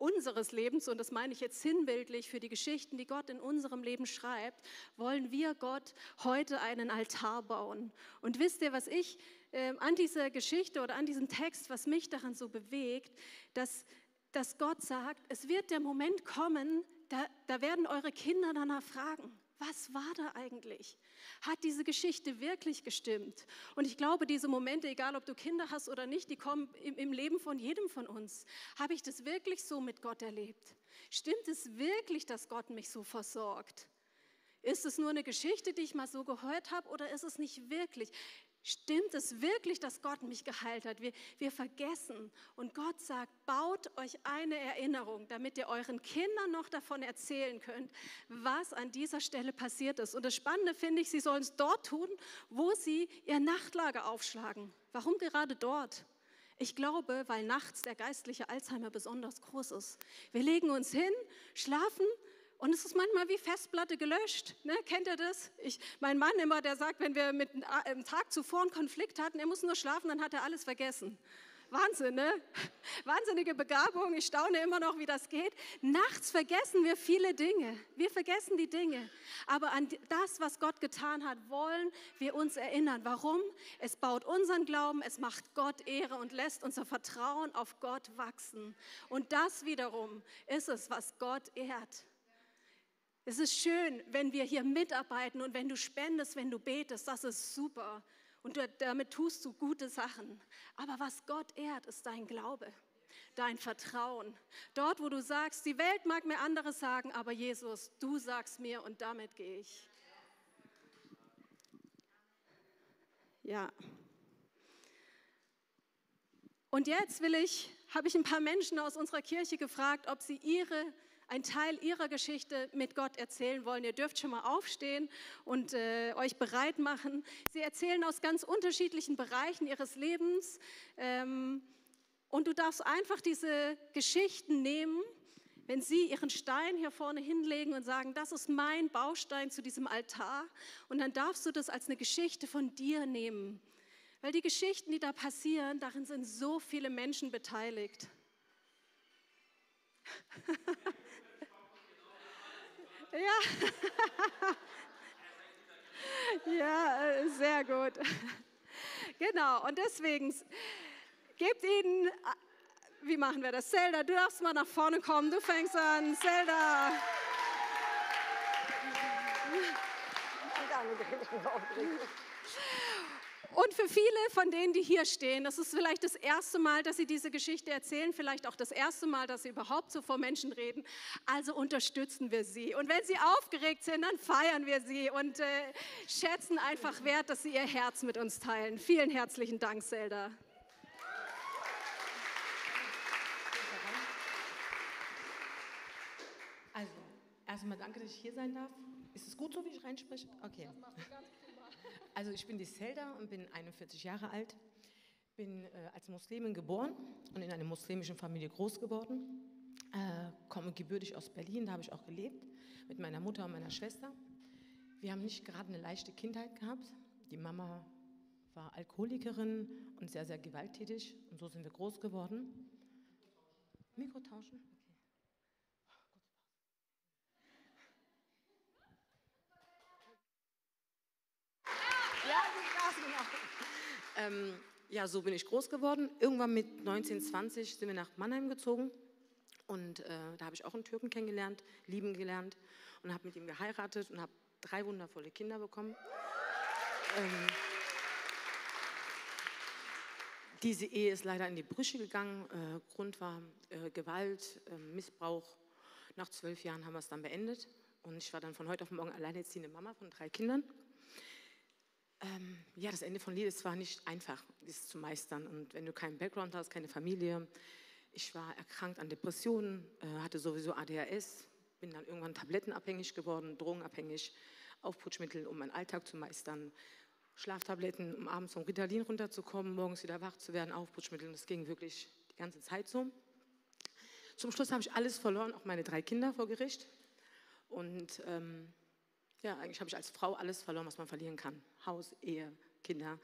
unseres Lebens, und das meine ich jetzt sinnbildlich für die Geschichten, die Gott in unserem Leben schreibt, wollen wir Gott heute einen Altar bauen. Und wisst ihr, was ich äh, an dieser Geschichte oder an diesem Text, was mich daran so bewegt, dass, dass Gott sagt, es wird der Moment kommen, da, da werden eure Kinder danach fragen was war da eigentlich? Hat diese Geschichte wirklich gestimmt? Und ich glaube, diese Momente, egal ob du Kinder hast oder nicht, die kommen im, Leben von jedem von uns. Habe ich das wirklich so mit Gott erlebt? Stimmt es wirklich, dass Gott mich so versorgt? Ist es nur eine Geschichte, die ich mal so gehört habe oder ist es nicht wirklich? Stimmt es wirklich, dass Gott mich geheilt hat? Wir, wir vergessen. Und Gott sagt, baut euch eine Erinnerung, damit ihr euren Kindern noch davon erzählen könnt, was an dieser Stelle passiert ist. Und das Spannende finde ich, sie sollen es dort tun, wo sie ihr Nachtlager aufschlagen. Warum gerade dort? Ich glaube, weil nachts der geistliche Alzheimer besonders groß ist. Wir legen uns hin, schlafen und es ist manchmal wie Festplatte gelöscht. Ne? Kennt ihr das? Ich, mein Mann immer, der sagt, wenn wir mit einem Tag zuvor einen Konflikt hatten, er muss nur schlafen, dann hat er alles vergessen. Wahnsinn, ne? [LAUGHS] Wahnsinnige Begabung. Ich staune immer noch, wie das geht. Nachts vergessen wir viele Dinge. Wir vergessen die Dinge. Aber an das, was Gott getan hat, wollen wir uns erinnern. Warum? Es baut unseren Glauben, es macht Gott Ehre und lässt unser Vertrauen auf Gott wachsen. Und das wiederum ist es, was Gott ehrt. Es ist schön, wenn wir hier mitarbeiten und wenn du spendest, wenn du betest, das ist super. Und du, damit tust du gute Sachen. Aber was Gott ehrt, ist dein Glaube, dein Vertrauen. Dort, wo du sagst, die Welt mag mir anderes sagen, aber Jesus, du sagst mir und damit gehe ich. Ja. Und jetzt will ich, habe ich ein paar Menschen aus unserer Kirche gefragt, ob sie ihre einen Teil ihrer Geschichte mit Gott erzählen wollen. Ihr dürft schon mal aufstehen und äh, euch bereit machen. Sie erzählen aus ganz unterschiedlichen Bereichen ihres Lebens. Ähm, und du darfst einfach diese Geschichten nehmen, wenn sie ihren Stein hier vorne hinlegen und sagen, das ist mein Baustein zu diesem Altar. Und dann darfst du das als eine Geschichte von dir nehmen. Weil die Geschichten, die da passieren, darin sind so viele Menschen beteiligt. [LAUGHS] Ja. ja, äh, sehr gut. Genau, und deswegen gebt ihnen, äh, wie machen wir das? Zelda, du darfst mal nach vorne kommen, du fängst an. Zelda. Und für viele von denen, die hier stehen, das ist vielleicht das erste Mal, dass sie diese Geschichte erzählen, vielleicht auch das erste Mal, dass sie überhaupt so vor Menschen reden. Also unterstützen wir sie. Und wenn sie aufgeregt sind, dann feiern wir sie und äh, schätzen einfach wert, dass sie ihr Herz mit uns teilen. Vielen herzlichen Dank, Zelda. Also, erstmal danke, dass ich hier sein darf. Ist es gut so, wie ich reinspreche? Okay. Also ich bin die Zelda und bin 41 Jahre alt, bin äh, als Muslimin geboren und in einer muslimischen Familie groß geworden, äh, komme gebürtig aus Berlin, da habe ich auch gelebt, mit meiner Mutter und meiner Schwester. Wir haben nicht gerade eine leichte Kindheit gehabt. Die Mama war Alkoholikerin und sehr, sehr gewalttätig und so sind wir groß geworden. Mikro Ähm, ja, so bin ich groß geworden. Irgendwann mit 19, 20 sind wir nach Mannheim gezogen. Und äh, da habe ich auch einen Türken kennengelernt, lieben gelernt und habe mit ihm geheiratet und habe drei wundervolle Kinder bekommen. Ähm, diese Ehe ist leider in die Brüche gegangen. Äh, Grund war äh, Gewalt, äh, Missbrauch. Nach zwölf Jahren haben wir es dann beendet. Und ich war dann von heute auf morgen alleinerziehende Mama von drei Kindern. Ähm, ja, das Ende von Lied ist zwar nicht einfach, das zu meistern. Und wenn du keinen Background hast, keine Familie, ich war erkrankt an Depressionen, äh, hatte sowieso ADHS, bin dann irgendwann tablettenabhängig geworden, drogenabhängig, Aufputschmittel, um meinen Alltag zu meistern, Schlaftabletten, um abends vom Ritalin runterzukommen, morgens wieder wach zu werden, Aufputschmittel. Und das ging wirklich die ganze Zeit so. Zum Schluss habe ich alles verloren, auch meine drei Kinder vor Gericht. Und ähm, ja, eigentlich habe ich als Frau alles verloren, was man verlieren kann. Haus, Ehe, Kinder.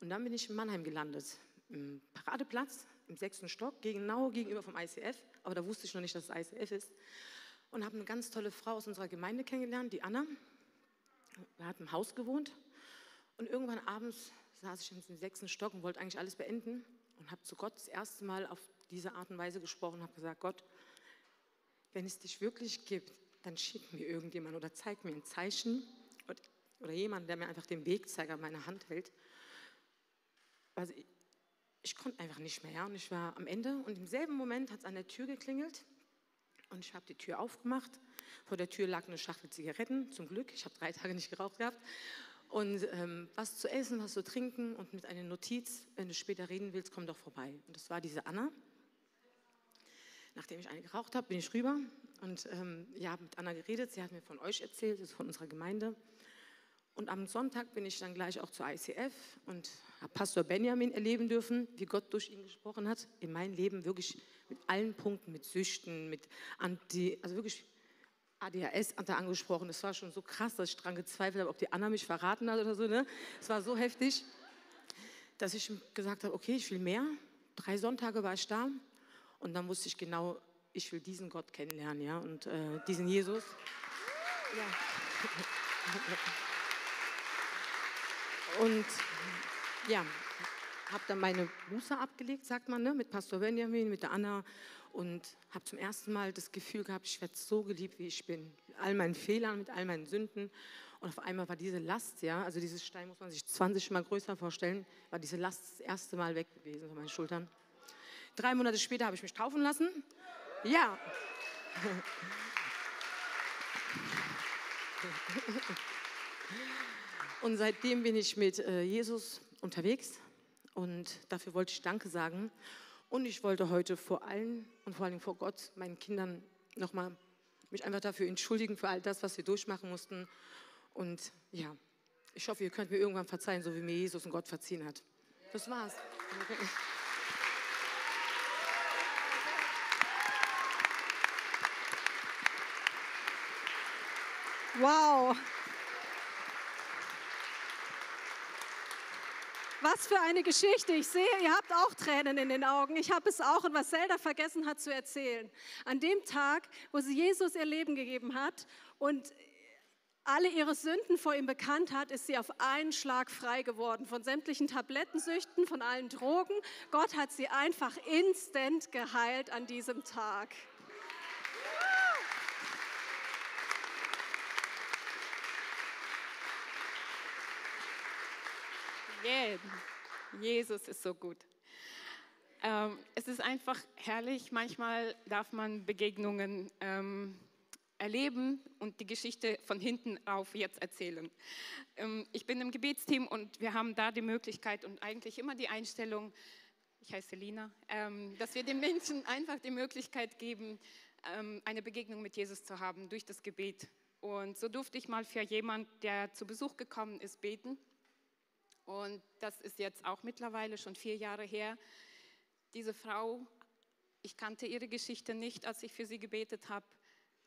Und dann bin ich in Mannheim gelandet, im Paradeplatz, im sechsten Stock, genau gegenüber vom ICF. Aber da wusste ich noch nicht, dass es ICF ist. Und habe eine ganz tolle Frau aus unserer Gemeinde kennengelernt, die Anna. Wir hatten im Haus gewohnt. Und irgendwann abends saß ich im sechsten Stock und wollte eigentlich alles beenden. Und habe zu Gott das erste Mal auf diese Art und Weise gesprochen, habe gesagt, Gott, wenn es dich wirklich gibt, dann schick mir irgendjemand oder zeig mir ein Zeichen oder, jemand, der mir einfach den Wegzeiger in meine Hand hält. Also ich, ich konnte einfach nicht mehr. Ja? Und ich war am Ende und im selben Moment hat es an der Tür geklingelt und ich habe die Tür aufgemacht. Vor der Tür lag eine Schachtel Zigaretten, zum Glück. Ich habe drei Tage nicht geraucht gehabt. Und ähm, was zu essen, was zu trinken und mit einer Notiz, wenn du später reden willst, komm doch vorbei. Und das war diese Anna. Nachdem ich eine geraucht habe, bin ich rüber und ähm, ja, mit Anna geredet. Sie hat mir von euch erzählt, das ist von unserer Gemeinde. Und am Sonntag bin ich dann gleich auch zur ICF und habe Pastor Benjamin erleben dürfen, wie Gott durch ihn gesprochen hat. In mein Leben wirklich mit allen Punkten, mit Süchten, mit Anti, also wirklich ADHS hat er angesprochen. Das war schon so krass, dass ich daran gezweifelt habe, ob die Anna mich verraten hat oder so. Ne? Es war so heftig, dass ich gesagt habe, okay, ich will mehr. Drei Sonntage war ich da und dann wusste ich genau, ich will diesen Gott kennenlernen, ja, und äh, diesen Jesus. Ja. [LAUGHS] Und ja, habe dann meine Buße abgelegt, sagt man, ne, mit Pastor Benjamin, mit der Anna und habe zum ersten Mal das Gefühl gehabt, ich werde so geliebt, wie ich bin. Mit all meinen Fehlern, mit all meinen Sünden. Und auf einmal war diese Last, ja, also dieses Stein muss man sich 20 Mal größer vorstellen, war diese Last das erste Mal weg gewesen von meinen Schultern. Drei Monate später habe ich mich taufen lassen. Ja. Und seitdem bin ich mit äh, Jesus unterwegs und dafür wollte ich Danke sagen. Und ich wollte heute vor allen und vor allem vor Gott, meinen Kindern, nochmal mich einfach dafür entschuldigen, für all das, was wir durchmachen mussten. Und ja, ich hoffe, ihr könnt mir irgendwann verzeihen, so wie mir Jesus und Gott verziehen hat. Das war's. Wow. Was für eine Geschichte. Ich sehe, ihr habt auch Tränen in den Augen. Ich habe es auch und was Zelda vergessen hat zu erzählen. An dem Tag, wo sie Jesus ihr Leben gegeben hat und alle ihre Sünden vor ihm bekannt hat, ist sie auf einen Schlag frei geworden von sämtlichen Tablettensüchten, von allen Drogen. Gott hat sie einfach instant geheilt an diesem Tag. Yeah. Jesus ist so gut. Ähm, es ist einfach herrlich. Manchmal darf man Begegnungen ähm, erleben und die Geschichte von hinten auf jetzt erzählen. Ähm, ich bin im Gebetsteam und wir haben da die Möglichkeit und eigentlich immer die Einstellung, ich heiße Lina, ähm, dass wir den Menschen einfach die Möglichkeit geben, ähm, eine Begegnung mit Jesus zu haben durch das Gebet. Und so durfte ich mal für jemand, der zu Besuch gekommen ist, beten. Und das ist jetzt auch mittlerweile schon vier Jahre her. Diese Frau, ich kannte ihre Geschichte nicht, als ich für sie gebetet habe.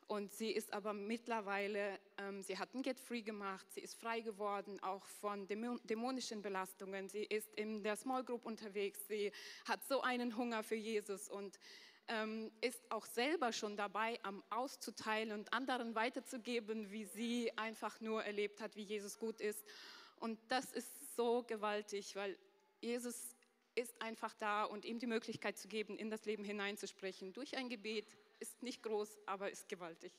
Und sie ist aber mittlerweile, ähm, sie hat ein Get Free gemacht, sie ist frei geworden, auch von dämonischen Belastungen. Sie ist in der Small Group unterwegs, sie hat so einen Hunger für Jesus und ähm, ist auch selber schon dabei, am auszuteilen und anderen weiterzugeben, wie sie einfach nur erlebt hat, wie Jesus gut ist. Und das ist so gewaltig, weil Jesus ist einfach da und ihm die Möglichkeit zu geben, in das Leben hineinzusprechen. Durch ein Gebet ist nicht groß, aber ist gewaltig.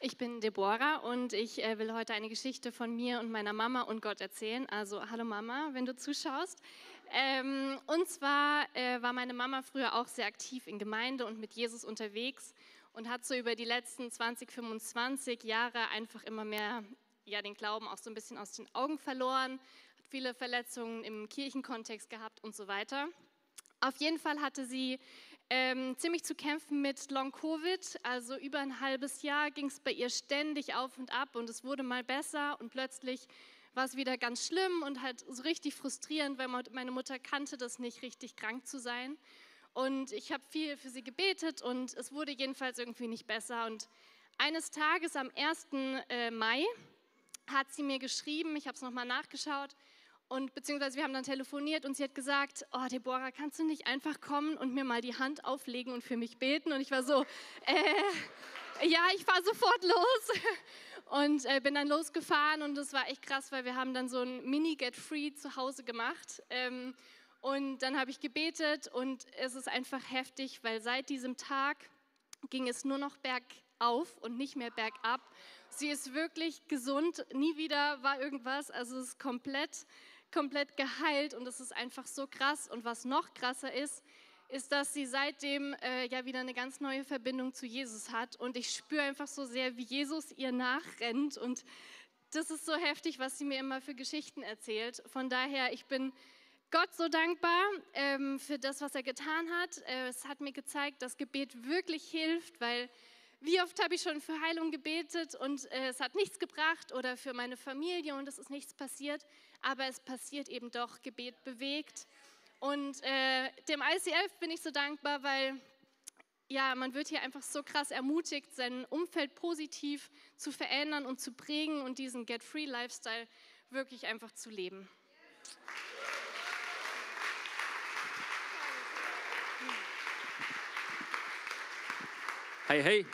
Ich bin Deborah und ich äh, will heute eine Geschichte von mir und meiner Mama und Gott erzählen. Also hallo Mama, wenn du zuschaust. Ähm, und zwar äh, war meine Mama früher auch sehr aktiv in Gemeinde und mit Jesus unterwegs und hat so über die letzten 20, 25 Jahre einfach immer mehr ja, den Glauben auch so ein bisschen aus den Augen verloren, hat viele Verletzungen im Kirchenkontext gehabt und so weiter. Auf jeden Fall hatte sie ähm, ziemlich zu kämpfen mit Long-Covid. Also über ein halbes Jahr ging es bei ihr ständig auf und ab und es wurde mal besser und plötzlich war es wieder ganz schlimm und halt so richtig frustrierend, weil meine Mutter kannte das nicht, richtig krank zu sein. Und ich habe viel für sie gebetet und es wurde jedenfalls irgendwie nicht besser. Und eines Tages am 1. Äh, Mai hat sie mir geschrieben, ich habe es nochmal nachgeschaut, und beziehungsweise wir haben dann telefoniert und sie hat gesagt, oh Deborah, kannst du nicht einfach kommen und mir mal die Hand auflegen und für mich beten? Und ich war so, äh, [LAUGHS] ja, ich fahre sofort los. Und äh, bin dann losgefahren und das war echt krass, weil wir haben dann so ein Mini-Get-Free zu Hause gemacht. Ähm, und dann habe ich gebetet und es ist einfach heftig, weil seit diesem Tag ging es nur noch bergauf und nicht mehr bergab. Sie ist wirklich gesund, nie wieder war irgendwas, also es ist komplett, komplett geheilt und es ist einfach so krass. Und was noch krasser ist, ist, dass sie seitdem äh, ja wieder eine ganz neue Verbindung zu Jesus hat. Und ich spüre einfach so sehr, wie Jesus ihr nachrennt. Und das ist so heftig, was sie mir immer für Geschichten erzählt. Von daher, ich bin Gott so dankbar ähm, für das, was er getan hat. Äh, es hat mir gezeigt, dass Gebet wirklich hilft, weil wie oft habe ich schon für Heilung gebetet und äh, es hat nichts gebracht oder für meine Familie und es ist nichts passiert, aber es passiert eben doch, Gebet bewegt. Und äh, dem ICF bin ich so dankbar, weil ja, man wird hier einfach so krass ermutigt, sein Umfeld positiv zu verändern und zu prägen und diesen Get-Free-Lifestyle wirklich einfach zu leben. Hey, hey.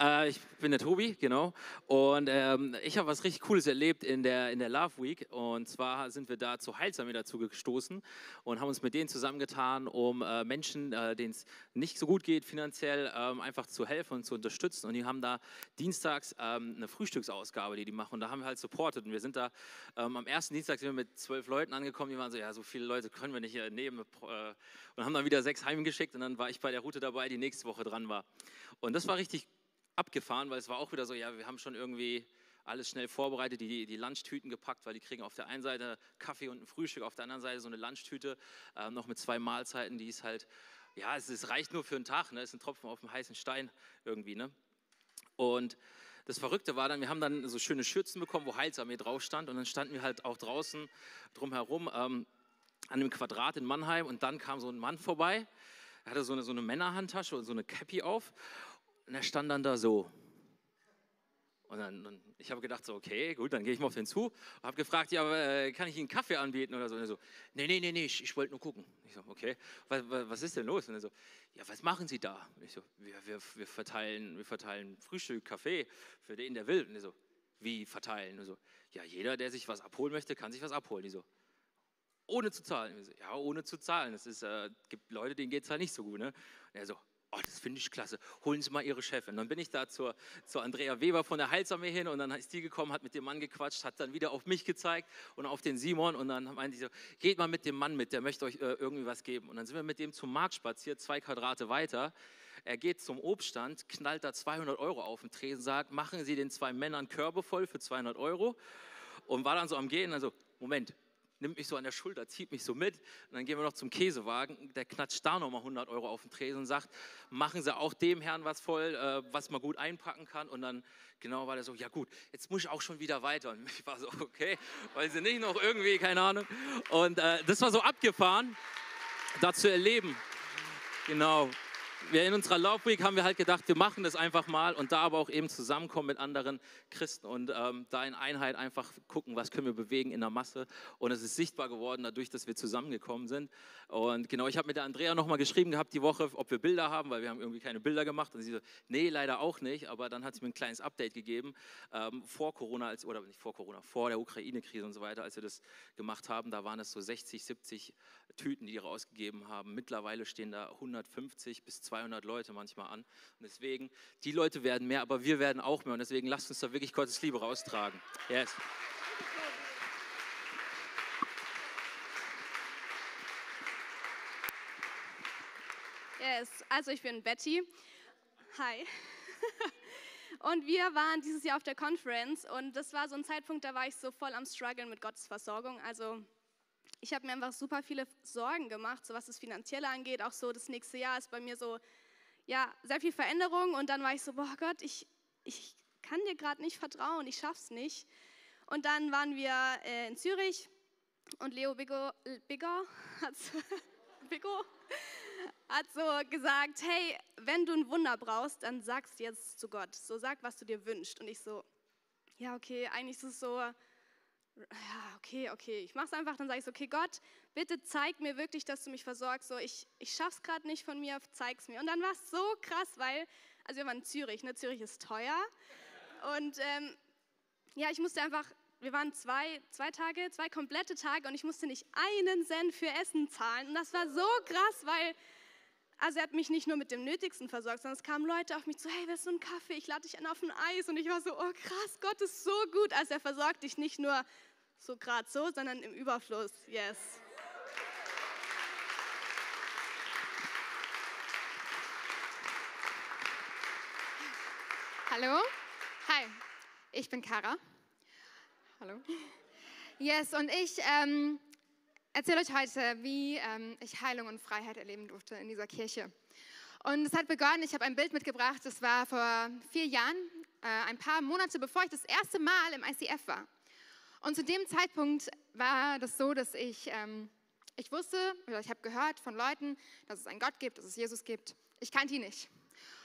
Äh, ich bin der Tobi, genau. Und ähm, ich habe was richtig Cooles erlebt in der, in der Love Week. Und zwar sind wir da zu Heilsam dazu gestoßen und haben uns mit denen zusammengetan, um äh, Menschen, äh, denen es nicht so gut geht finanziell, ähm, einfach zu helfen und zu unterstützen. Und die haben da dienstags ähm, eine Frühstücksausgabe, die die machen. Und da haben wir halt supportet. Und wir sind da ähm, am ersten Dienstag sind wir mit zwölf Leuten angekommen. Die waren so, ja, so viele Leute können wir nicht hier nehmen. Äh, und haben dann wieder sechs heimgeschickt. Und dann war ich bei der Route dabei, die nächste Woche dran war. Und das war richtig abgefahren, weil es war auch wieder so, ja, wir haben schon irgendwie alles schnell vorbereitet, die, die Lunchtüten gepackt, weil die kriegen auf der einen Seite Kaffee und ein Frühstück, auf der anderen Seite so eine Lunchtüte, äh, noch mit zwei Mahlzeiten, die ist halt, ja, es, es reicht nur für einen Tag, ne? es ist ein Tropfen auf dem heißen Stein irgendwie. Ne? Und das Verrückte war dann, wir haben dann so schöne Schürzen bekommen, wo Heilsarmee drauf stand und dann standen wir halt auch draußen drumherum ähm, an dem Quadrat in Mannheim und dann kam so ein Mann vorbei, er hatte so eine, so eine Männerhandtasche und so eine Cappy auf und er stand dann da so. Und dann, und ich habe gedacht, so, okay, gut, dann gehe ich mal auf den zu. Und habe gefragt, ja, äh, kann ich Ihnen Kaffee anbieten oder so? Und er so, nee, nee, nee, nee, ich, ich wollte nur gucken. Ich so, okay, was, was, ist denn los? Und er so, ja, was machen Sie da? Und ich so, wir, wir, wir, verteilen, wir verteilen Frühstück, Kaffee für den, der will. Und er so, wie verteilen? Und so, ja, jeder, der sich was abholen möchte, kann sich was abholen. Ich so, ohne zu zahlen. So, ja, ohne zu zahlen. Es äh, gibt Leute, denen geht es halt nicht so gut. Ne? Und er so, oh, das finde ich klasse, holen Sie mal Ihre Chefin. Dann bin ich da zur, zur Andrea Weber von der Heilsarmee hin und dann ist die gekommen, hat mit dem Mann gequatscht, hat dann wieder auf mich gezeigt und auf den Simon und dann meinte ich so, geht mal mit dem Mann mit, der möchte euch äh, irgendwie was geben. Und dann sind wir mit dem zum Markt spaziert, zwei Quadrate weiter. Er geht zum Obststand, knallt da 200 Euro auf den Tresen, sagt, machen Sie den zwei Männern Körbe voll für 200 Euro und war dann so am Gehen, also Moment, nimmt mich so an der Schulter, zieht mich so mit. Und dann gehen wir noch zum Käsewagen. Der knatscht da nochmal 100 Euro auf den Tresen und sagt, machen Sie auch dem Herrn was voll, äh, was man gut einpacken kann. Und dann genau war der so, ja gut, jetzt muss ich auch schon wieder weiter. Und ich war so, okay, weil sie nicht noch irgendwie, keine Ahnung. Und äh, das war so abgefahren, da zu erleben. Genau wir in unserer Love Week haben wir halt gedacht, wir machen das einfach mal und da aber auch eben zusammenkommen mit anderen Christen und ähm, da in Einheit einfach gucken, was können wir bewegen in der Masse. Und es ist sichtbar geworden dadurch, dass wir zusammengekommen sind. Und genau, ich habe mit der Andrea nochmal geschrieben gehabt die Woche, ob wir Bilder haben, weil wir haben irgendwie keine Bilder gemacht. Und sie so, nee, leider auch nicht. Aber dann hat sie mir ein kleines Update gegeben ähm, vor Corona, als, oder nicht vor Corona, vor der Ukraine-Krise und so weiter, als wir das gemacht haben. Da waren es so 60, 70 Tüten, die rausgegeben haben. Mittlerweile stehen da 150 bis 200 Leute manchmal an. Und deswegen, die Leute werden mehr, aber wir werden auch mehr. Und deswegen lasst uns da wirklich Gottes Liebe raustragen. Yes. Yes, also ich bin Betty. Hi. [LAUGHS] Und wir waren dieses Jahr auf der Conference und das war so ein Zeitpunkt, da war ich so voll am struggeln mit Gottes Versorgung. Also ich habe mir einfach super viele Sorgen gemacht, so was das Finanzielle angeht. Auch so das nächste Jahr ist bei mir so, ja, sehr viel Veränderung. Und dann war ich so, boah Gott, ich, ich kann dir gerade nicht vertrauen, ich schaff's nicht. Und dann waren wir äh, in Zürich und Leo Biggo, Bigger hat, [LAUGHS] Biggo hat so gesagt, hey, wenn du ein Wunder brauchst, dann sagst du jetzt zu Gott. So sag, was du dir wünschst. Und ich so, ja, okay, eigentlich ist es so, ja, okay, okay, ich mache es einfach, dann sage ich so, okay, Gott, bitte zeig mir wirklich, dass du mich versorgst. So, ich, ich schaff's gerade nicht von mir, zeig's mir. Und dann war es so krass, weil, also wir waren in Zürich, ne? Zürich ist teuer. Und ähm, ja, ich musste einfach, wir waren zwei, zwei Tage, zwei komplette Tage und ich musste nicht einen Cent für Essen zahlen. Und das war so krass, weil, also er hat mich nicht nur mit dem Nötigsten versorgt, sondern es kamen Leute auf mich zu, hey, willst du einen Kaffee? Ich lade dich an auf ein Eis. Und ich war so, oh krass, Gott ist so gut. Also er versorgt dich nicht nur so gerade so, sondern im Überfluss. Yes. Hallo? Hi, ich bin Kara. Hallo. Yes, und ich ähm, erzähle euch heute, wie ähm, ich Heilung und Freiheit erleben durfte in dieser Kirche. Und es hat begonnen, ich habe ein Bild mitgebracht, das war vor vier Jahren, äh, ein paar Monate bevor ich das erste Mal im ICF war. Und zu dem Zeitpunkt war das so, dass ich, ähm, ich wusste, oder ich habe gehört von Leuten, dass es einen Gott gibt, dass es Jesus gibt. Ich kannte ihn nicht.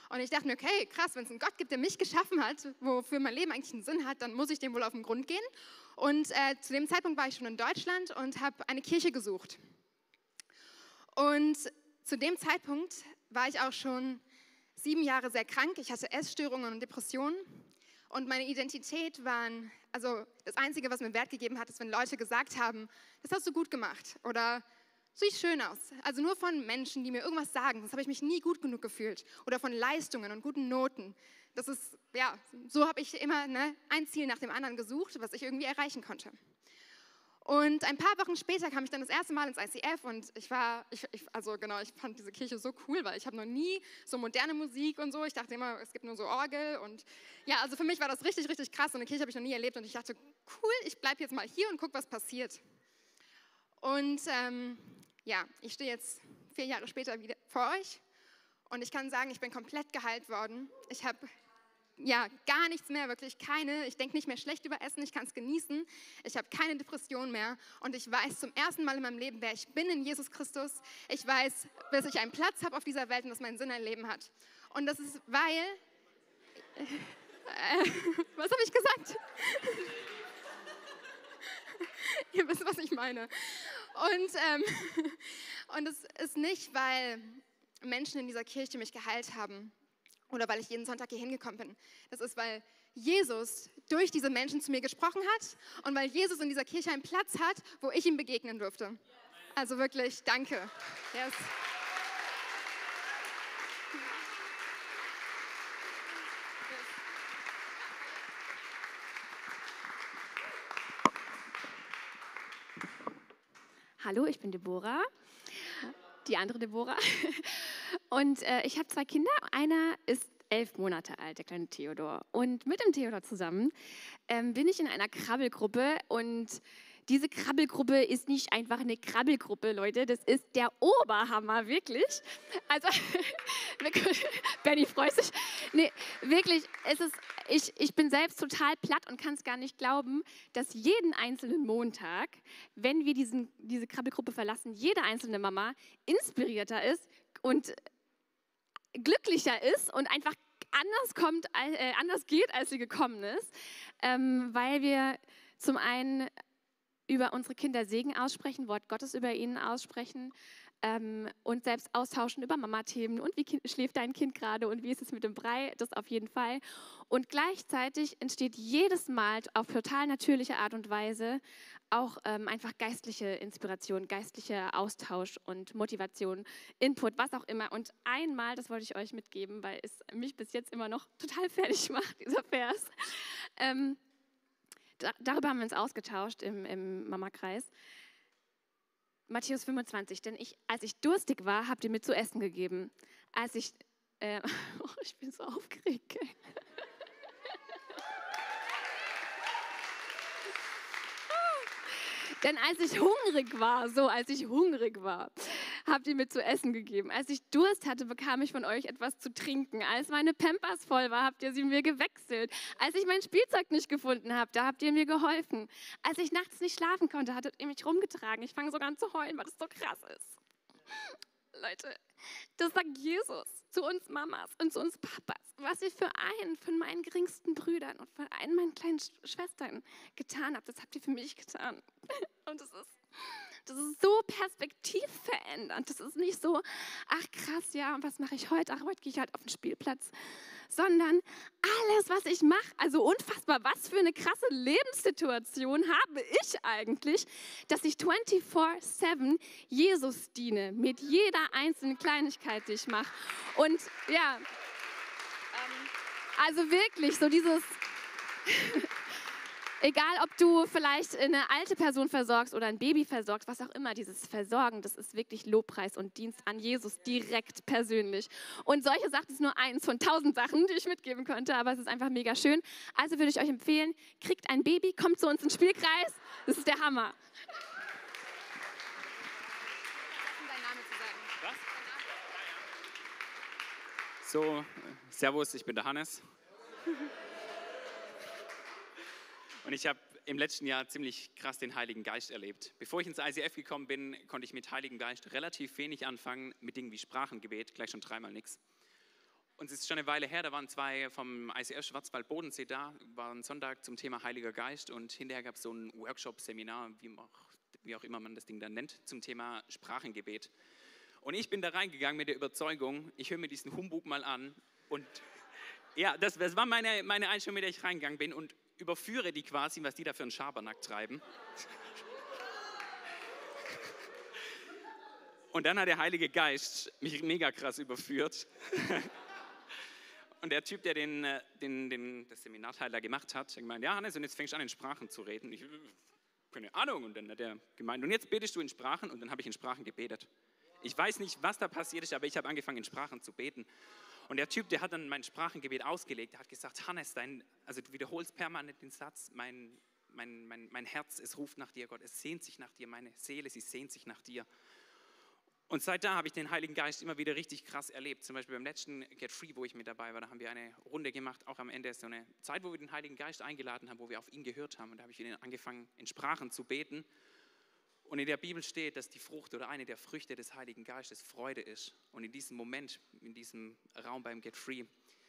Und ich dachte mir, okay, krass, wenn es einen Gott gibt, der mich geschaffen hat, wofür mein Leben eigentlich einen Sinn hat, dann muss ich dem wohl auf den Grund gehen. Und äh, zu dem Zeitpunkt war ich schon in Deutschland und habe eine Kirche gesucht. Und zu dem Zeitpunkt war ich auch schon sieben Jahre sehr krank. Ich hatte Essstörungen und Depressionen. Und meine Identität waren, also das Einzige, was mir Wert gegeben hat, ist, wenn Leute gesagt haben, das hast du gut gemacht oder siehst schön aus. Also nur von Menschen, die mir irgendwas sagen, das habe ich mich nie gut genug gefühlt. Oder von Leistungen und guten Noten. Das ist, ja, so habe ich immer ne, ein Ziel nach dem anderen gesucht, was ich irgendwie erreichen konnte. Und ein paar Wochen später kam ich dann das erste Mal ins ICF und ich war, ich, ich, also genau, ich fand diese Kirche so cool, weil ich habe noch nie so moderne Musik und so. Ich dachte immer, es gibt nur so Orgel und ja, also für mich war das richtig, richtig krass und eine Kirche habe ich noch nie erlebt und ich dachte, cool, ich bleibe jetzt mal hier und gucke, was passiert. Und ähm, ja, ich stehe jetzt vier Jahre später wieder vor euch und ich kann sagen, ich bin komplett geheilt worden. Ich habe ja, gar nichts mehr, wirklich keine. Ich denke nicht mehr schlecht über Essen, ich kann es genießen. Ich habe keine Depression mehr und ich weiß zum ersten Mal in meinem Leben, wer ich bin in Jesus Christus. Ich weiß, dass ich einen Platz habe auf dieser Welt und dass mein Sinn ein Leben hat. Und das ist, weil. Äh, [LAUGHS] was habe ich gesagt? [LAUGHS] Ihr wisst, was ich meine. Und, ähm, [LAUGHS] und es ist nicht, weil Menschen in dieser Kirche mich geheilt haben oder weil ich jeden Sonntag hier hingekommen bin. Das ist, weil Jesus durch diese Menschen zu mir gesprochen hat und weil Jesus in dieser Kirche einen Platz hat, wo ich ihm begegnen durfte. Also wirklich, danke. Yes. Hallo, ich bin Deborah, die andere Deborah. Und äh, ich habe zwei Kinder. Einer ist elf Monate alt, der kleine Theodor. Und mit dem Theodor zusammen ähm, bin ich in einer Krabbelgruppe und diese Krabbelgruppe ist nicht einfach eine Krabbelgruppe, Leute. Das ist der Oberhammer, wirklich. Also, [LAUGHS] Benny freut sich. Nee, wirklich, es ist, ich, ich bin selbst total platt und kann es gar nicht glauben, dass jeden einzelnen Montag, wenn wir diesen, diese Krabbelgruppe verlassen, jede einzelne Mama inspirierter ist und glücklicher ist und einfach anders kommt, äh, anders geht, als sie gekommen ist, ähm, weil wir zum einen über unsere Kinder Segen aussprechen, Wort Gottes über ihnen aussprechen ähm, und selbst austauschen über Mama-Themen und wie kind, schläft dein Kind gerade und wie ist es mit dem Brei, das auf jeden Fall. Und gleichzeitig entsteht jedes Mal auf total natürliche Art und Weise auch ähm, einfach geistliche Inspiration, geistlicher Austausch und Motivation, Input, was auch immer. Und einmal, das wollte ich euch mitgeben, weil es mich bis jetzt immer noch total [LAUGHS] fertig macht, dieser Vers. Ähm, da, darüber haben wir uns ausgetauscht im, im Mama-Kreis. Matthäus 25, denn ich, als ich durstig war, habt ihr mir zu essen gegeben. Als ich, äh, [LAUGHS] oh, ich bin so aufgeregt. Denn als ich hungrig war, so als ich hungrig war, habt ihr mir zu essen gegeben. Als ich Durst hatte, bekam ich von euch etwas zu trinken. Als meine Pampers voll war, habt ihr sie mir gewechselt. Als ich mein Spielzeug nicht gefunden habe, da habt ihr mir geholfen. Als ich nachts nicht schlafen konnte, hattet ihr mich rumgetragen. Ich fange sogar an zu heulen, weil das so krass ist. Leute, das sagt Jesus zu uns Mamas und zu uns Papas, was ihr für einen von meinen geringsten Brüdern und für einen meiner kleinen Schwestern getan habt. Das habt ihr für mich getan. [LAUGHS] Und das ist, das ist so perspektivverändernd. Das ist nicht so, ach krass, ja, und was mache ich heute? Ach, heute gehe ich halt auf den Spielplatz. Sondern alles, was ich mache, also unfassbar, was für eine krasse Lebenssituation habe ich eigentlich, dass ich 24-7 Jesus diene, mit jeder einzelnen Kleinigkeit, die ich mache. Und ja, ähm, also wirklich, so dieses. Egal, ob du vielleicht eine alte Person versorgst oder ein Baby versorgst, was auch immer, dieses Versorgen, das ist wirklich Lobpreis und Dienst an Jesus direkt persönlich. Und solche Sachen ist nur eins von tausend Sachen, die ich mitgeben könnte, aber es ist einfach mega schön. Also würde ich euch empfehlen, kriegt ein Baby, kommt zu uns ins Spielkreis. Das ist der Hammer. So, Servus, ich bin der Hannes. Und ich habe im letzten Jahr ziemlich krass den Heiligen Geist erlebt. Bevor ich ins ICF gekommen bin, konnte ich mit Heiligen Geist relativ wenig anfangen, mit Dingen wie Sprachengebet, gleich schon dreimal nichts. Und es ist schon eine Weile her, da waren zwei vom ICF Schwarzwald Bodensee da, war ein Sonntag zum Thema Heiliger Geist und hinterher gab es so ein Workshop, Seminar, wie auch, wie auch immer man das Ding dann nennt, zum Thema Sprachengebet. Und ich bin da reingegangen mit der Überzeugung, ich höre mir diesen Humbug mal an. Und ja, das, das war meine, meine Einstellung, mit der ich reingegangen bin und überführe die quasi, was die da für einen Schabernack treiben. Und dann hat der Heilige Geist mich mega krass überführt. Und der Typ, der den, äh, den, den, das Seminarteil da gemacht hat, hat gemeint, ja Hannes, und jetzt fängst du an, in Sprachen zu reden. Ich, keine Ahnung. Und dann hat er gemeint, und jetzt betest du in Sprachen. Und dann habe ich in Sprachen gebetet. Ich weiß nicht, was da passiert ist, aber ich habe angefangen, in Sprachen zu beten. Und der Typ, der hat dann mein Sprachengebet ausgelegt. Der hat gesagt, Hannes, dein, also du wiederholst permanent den Satz, mein, mein, mein, mein Herz, es ruft nach dir, Gott, es sehnt sich nach dir, meine Seele, sie sehnt sich nach dir. Und seit da habe ich den Heiligen Geist immer wieder richtig krass erlebt. Zum Beispiel beim letzten Get Free, wo ich mit dabei war, da haben wir eine Runde gemacht, auch am Ende so eine Zeit, wo wir den Heiligen Geist eingeladen haben, wo wir auf ihn gehört haben. Und da habe ich wieder angefangen, in Sprachen zu beten. Und in der Bibel steht, dass die Frucht oder eine der Früchte des Heiligen Geistes Freude ist. Und in diesem Moment, in diesem Raum beim Get Free,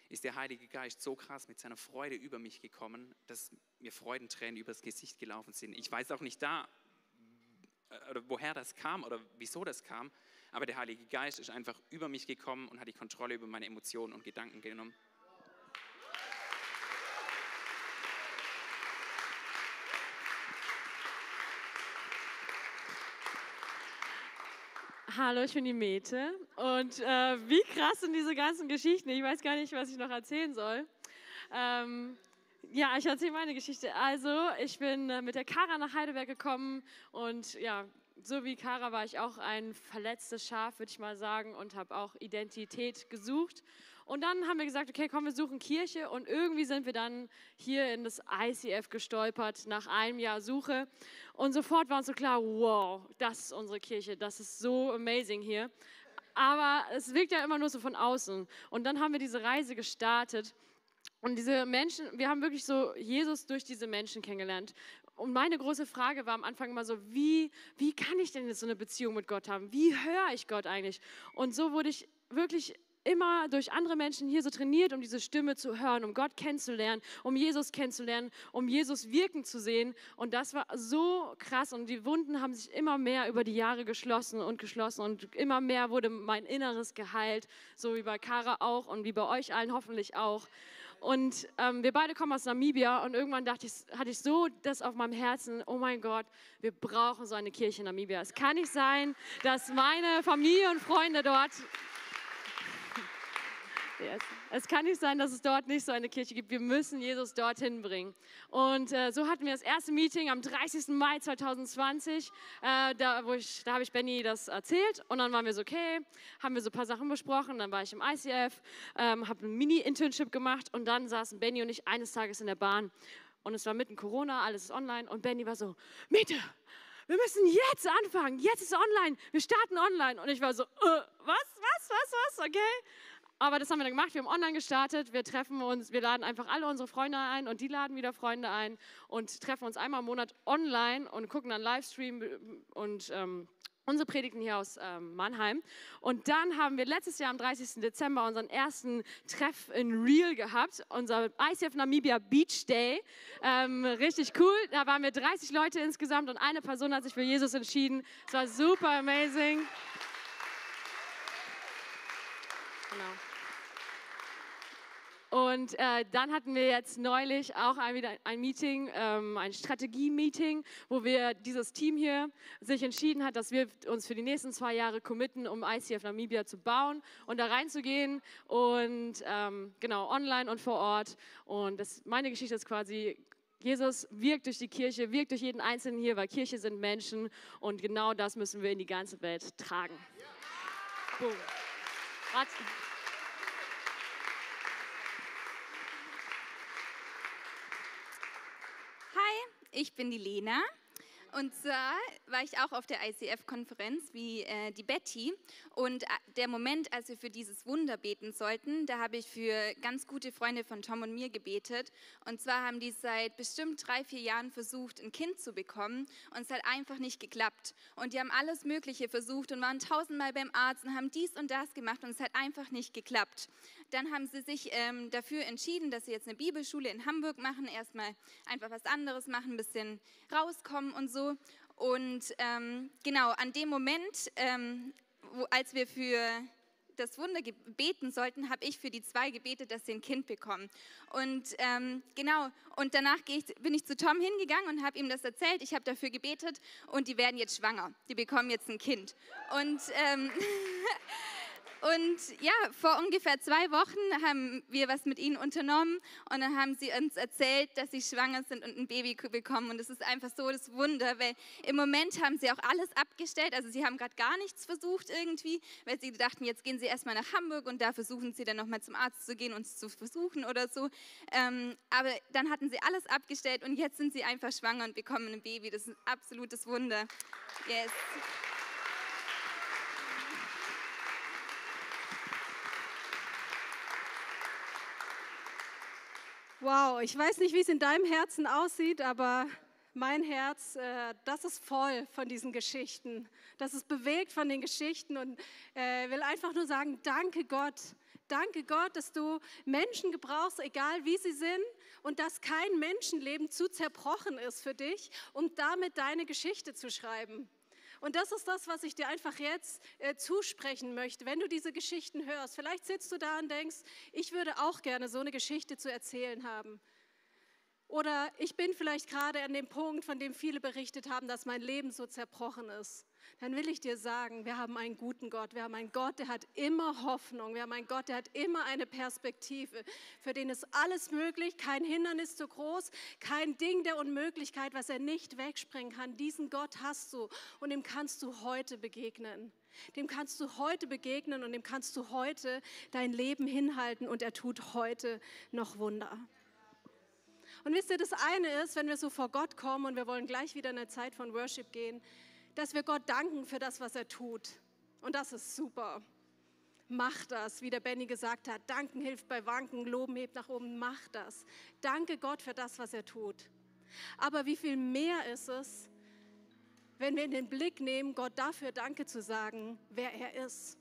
ist der Heilige Geist so krass mit seiner Freude über mich gekommen, dass mir Freudentränen übers Gesicht gelaufen sind. Ich weiß auch nicht da, äh, woher das kam oder wieso das kam, aber der Heilige Geist ist einfach über mich gekommen und hat die Kontrolle über meine Emotionen und Gedanken genommen. Hallo, ich bin die Mete. Und äh, wie krass sind diese ganzen Geschichten? Ich weiß gar nicht, was ich noch erzählen soll. Ähm, ja, ich erzähle meine Geschichte. Also, ich bin äh, mit der Kara nach Heidelberg gekommen und ja, so wie Kara war ich auch ein verletztes Schaf, würde ich mal sagen, und habe auch Identität gesucht. Und dann haben wir gesagt, okay, komm, wir suchen Kirche. Und irgendwie sind wir dann hier in das ICF gestolpert nach einem Jahr Suche. Und sofort war uns so klar, wow, das ist unsere Kirche, das ist so amazing hier. Aber es wirkt ja immer nur so von außen. Und dann haben wir diese Reise gestartet. Und diese Menschen, wir haben wirklich so Jesus durch diese Menschen kennengelernt. Und meine große Frage war am Anfang immer so, wie, wie kann ich denn jetzt so eine Beziehung mit Gott haben? Wie höre ich Gott eigentlich? Und so wurde ich wirklich immer durch andere Menschen hier so trainiert, um diese Stimme zu hören, um Gott kennenzulernen, um Jesus kennenzulernen, um Jesus wirken zu sehen. Und das war so krass. Und die Wunden haben sich immer mehr über die Jahre geschlossen und geschlossen. Und immer mehr wurde mein Inneres geheilt, so wie bei Kara auch und wie bei euch allen hoffentlich auch. Und ähm, wir beide kommen aus Namibia und irgendwann dachte ich, hatte ich so das auf meinem Herzen, oh mein Gott, wir brauchen so eine Kirche in Namibia. Es kann nicht sein, dass meine Familie und Freunde dort es kann nicht sein, dass es dort nicht so eine Kirche gibt. Wir müssen Jesus dorthin bringen. Und äh, so hatten wir das erste Meeting am 30. Mai 2020. Äh, da da habe ich Benny das erzählt und dann waren wir so, okay, haben wir so ein paar Sachen besprochen. Dann war ich im ICF, ähm, habe ein Mini-Internship gemacht und dann saßen Benny und ich eines Tages in der Bahn. Und es war mitten Corona, alles ist online und Benny war so, Miete, wir müssen jetzt anfangen, jetzt ist online, wir starten online. Und ich war so, äh, was, was, was, was, okay. Aber das haben wir dann gemacht. Wir haben online gestartet. Wir treffen uns, wir laden einfach alle unsere Freunde ein und die laden wieder Freunde ein und treffen uns einmal im Monat online und gucken dann Livestream und ähm, unsere Predigten hier aus ähm, Mannheim. Und dann haben wir letztes Jahr am 30. Dezember unseren ersten Treff in Real gehabt, unser ICF Namibia Beach Day. Ähm, richtig cool. Da waren wir 30 Leute insgesamt und eine Person hat sich für Jesus entschieden. Es war super amazing. Genau. Und äh, dann hatten wir jetzt neulich auch ein, wieder ein Meeting, ähm, ein Strategie-Meeting, wo wir dieses Team hier sich entschieden hat, dass wir uns für die nächsten zwei Jahre committen, um ICF Namibia zu bauen und da reinzugehen und ähm, genau online und vor Ort. Und das, meine Geschichte ist quasi Jesus wirkt durch die Kirche, wirkt durch jeden Einzelnen hier, weil Kirche sind Menschen und genau das müssen wir in die ganze Welt tragen. Boom. Warte. Ich bin die Lena. Und zwar war ich auch auf der ICF-Konferenz wie äh, die Betty. Und äh, der Moment, als wir für dieses Wunder beten sollten, da habe ich für ganz gute Freunde von Tom und mir gebetet. Und zwar haben die seit bestimmt drei, vier Jahren versucht, ein Kind zu bekommen. Und es hat einfach nicht geklappt. Und die haben alles Mögliche versucht und waren tausendmal beim Arzt und haben dies und das gemacht. Und es hat einfach nicht geklappt. Dann haben sie sich ähm, dafür entschieden, dass sie jetzt eine Bibelschule in Hamburg machen. Erstmal einfach was anderes machen, ein bisschen rauskommen und so. Und ähm, genau, an dem Moment ähm, wo, als wir für das Wunder beten sollten, habe ich für die zwei gebetet, dass sie ein Kind bekommen. Und ähm, genau, und danach ich, bin ich zu Tom hingegangen und habe ihm das erzählt. Ich habe dafür gebetet und die werden jetzt schwanger. Die bekommen jetzt ein Kind. Und ähm, [LAUGHS] Und ja, vor ungefähr zwei Wochen haben wir was mit ihnen unternommen und dann haben sie uns erzählt, dass sie schwanger sind und ein Baby bekommen. Und das ist einfach so das Wunder, weil im Moment haben sie auch alles abgestellt. Also sie haben gerade gar nichts versucht irgendwie, weil sie dachten, jetzt gehen sie erstmal nach Hamburg und da versuchen sie dann nochmal zum Arzt zu gehen und es zu versuchen oder so. Ähm, aber dann hatten sie alles abgestellt und jetzt sind sie einfach schwanger und bekommen ein Baby. Das ist ein absolutes Wunder. Yes. Wow, ich weiß nicht, wie es in deinem Herzen aussieht, aber mein Herz, äh, das ist voll von diesen Geschichten. Das ist bewegt von den Geschichten und äh, will einfach nur sagen, danke Gott. Danke Gott, dass du Menschen gebrauchst, egal wie sie sind, und dass kein Menschenleben zu zerbrochen ist für dich, um damit deine Geschichte zu schreiben. Und das ist das, was ich dir einfach jetzt äh, zusprechen möchte. Wenn du diese Geschichten hörst, vielleicht sitzt du da und denkst, ich würde auch gerne so eine Geschichte zu erzählen haben. Oder ich bin vielleicht gerade an dem Punkt, von dem viele berichtet haben, dass mein Leben so zerbrochen ist. Dann will ich dir sagen, wir haben einen guten Gott. Wir haben einen Gott, der hat immer Hoffnung. Wir haben einen Gott, der hat immer eine Perspektive. Für den ist alles möglich, kein Hindernis zu groß, kein Ding der Unmöglichkeit, was er nicht wegspringen kann. Diesen Gott hast du und dem kannst du heute begegnen. Dem kannst du heute begegnen und dem kannst du heute dein Leben hinhalten und er tut heute noch Wunder. Und wisst ihr, das eine ist, wenn wir so vor Gott kommen und wir wollen gleich wieder in eine Zeit von Worship gehen, dass wir Gott danken für das, was er tut. Und das ist super. Mach das, wie der Benny gesagt hat. Danken hilft bei Wanken, Loben hebt nach oben. Mach das. Danke Gott für das, was er tut. Aber wie viel mehr ist es, wenn wir in den Blick nehmen, Gott dafür Danke zu sagen, wer er ist.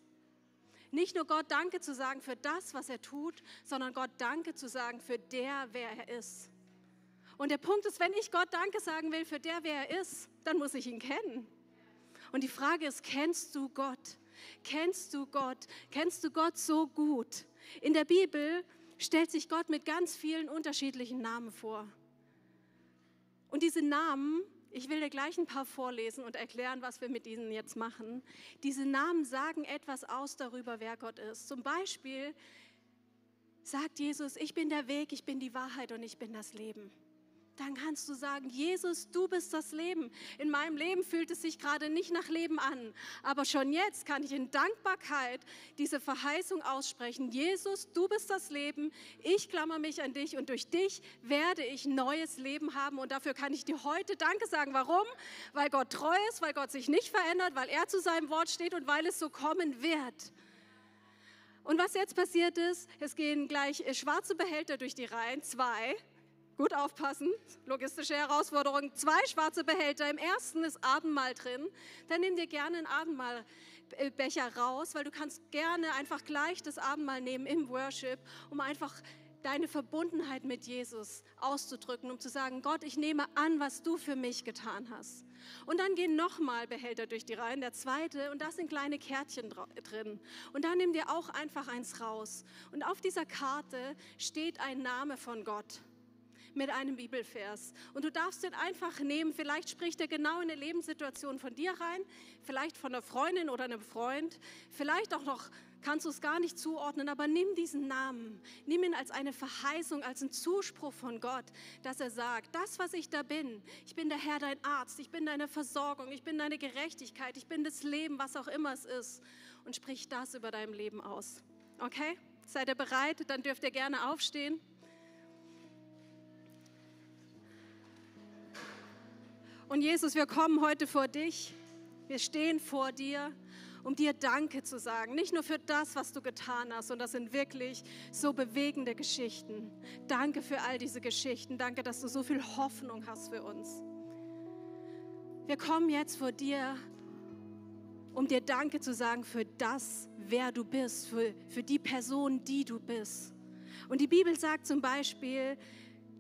Nicht nur Gott Danke zu sagen für das, was er tut, sondern Gott Danke zu sagen für der, wer er ist. Und der Punkt ist, wenn ich Gott Danke sagen will für der, wer er ist, dann muss ich ihn kennen. Und die Frage ist, kennst du Gott? Kennst du Gott? Kennst du Gott so gut? In der Bibel stellt sich Gott mit ganz vielen unterschiedlichen Namen vor. Und diese Namen, ich will dir gleich ein paar vorlesen und erklären, was wir mit ihnen jetzt machen. Diese Namen sagen etwas aus darüber, wer Gott ist. Zum Beispiel sagt Jesus, ich bin der Weg, ich bin die Wahrheit und ich bin das Leben dann kannst du sagen, Jesus, du bist das Leben. In meinem Leben fühlt es sich gerade nicht nach Leben an, aber schon jetzt kann ich in Dankbarkeit diese Verheißung aussprechen. Jesus, du bist das Leben, ich klammer mich an dich und durch dich werde ich neues Leben haben und dafür kann ich dir heute Danke sagen. Warum? Weil Gott treu ist, weil Gott sich nicht verändert, weil er zu seinem Wort steht und weil es so kommen wird. Und was jetzt passiert ist, es gehen gleich schwarze Behälter durch die Reihen, zwei. Gut aufpassen, logistische Herausforderung. Zwei schwarze Behälter. Im ersten ist Abendmahl drin. Dann nimm dir gerne einen Abendmahlbecher raus, weil du kannst gerne einfach gleich das Abendmahl nehmen im Worship, um einfach deine Verbundenheit mit Jesus auszudrücken, um zu sagen, Gott, ich nehme an, was du für mich getan hast. Und dann gehen nochmal Behälter durch die Reihen, der zweite, und da sind kleine Kärtchen drin. Und dann nimm dir auch einfach eins raus. Und auf dieser Karte steht ein Name von Gott mit einem Bibelvers. Und du darfst den einfach nehmen. Vielleicht spricht er genau in eine Lebenssituation von dir rein, vielleicht von einer Freundin oder einem Freund, vielleicht auch noch kannst du es gar nicht zuordnen, aber nimm diesen Namen, nimm ihn als eine Verheißung, als einen Zuspruch von Gott, dass er sagt, das, was ich da bin, ich bin der Herr, dein Arzt, ich bin deine Versorgung, ich bin deine Gerechtigkeit, ich bin das Leben, was auch immer es ist. Und sprich das über dein Leben aus. Okay? Seid ihr bereit? Dann dürft ihr gerne aufstehen. Und Jesus, wir kommen heute vor dich. Wir stehen vor dir, um dir Danke zu sagen. Nicht nur für das, was du getan hast, und das sind wirklich so bewegende Geschichten. Danke für all diese Geschichten. Danke, dass du so viel Hoffnung hast für uns. Wir kommen jetzt vor dir, um dir Danke zu sagen für das, wer du bist, für, für die Person, die du bist. Und die Bibel sagt zum Beispiel,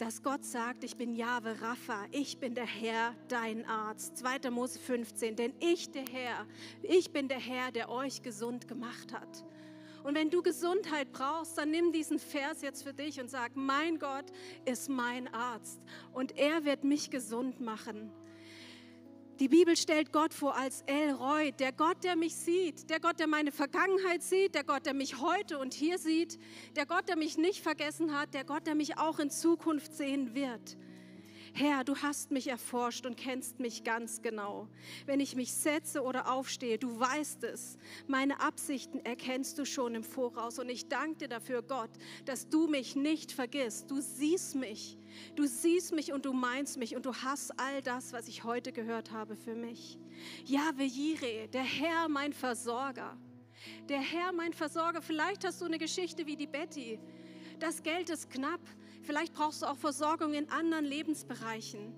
dass Gott sagt, ich bin Jahwe Rapha, ich bin der Herr, dein Arzt. 2. Mose 15, denn ich, der Herr, ich bin der Herr, der euch gesund gemacht hat. Und wenn du Gesundheit brauchst, dann nimm diesen Vers jetzt für dich und sag, mein Gott ist mein Arzt und er wird mich gesund machen. Die Bibel stellt Gott vor als El Roy, der Gott, der mich sieht, der Gott, der meine Vergangenheit sieht, der Gott, der mich heute und hier sieht, der Gott, der mich nicht vergessen hat, der Gott, der mich auch in Zukunft sehen wird. Herr, du hast mich erforscht und kennst mich ganz genau. Wenn ich mich setze oder aufstehe, du weißt es. Meine Absichten erkennst du schon im Voraus. Und ich danke dir dafür, Gott, dass du mich nicht vergisst. Du siehst mich. Du siehst mich und du meinst mich und du hast all das, was ich heute gehört habe für mich. Jahwe Jireh, der Herr, mein Versorger. Der Herr, mein Versorger. Vielleicht hast du eine Geschichte wie die Betty. Das Geld ist knapp. Vielleicht brauchst du auch Versorgung in anderen Lebensbereichen.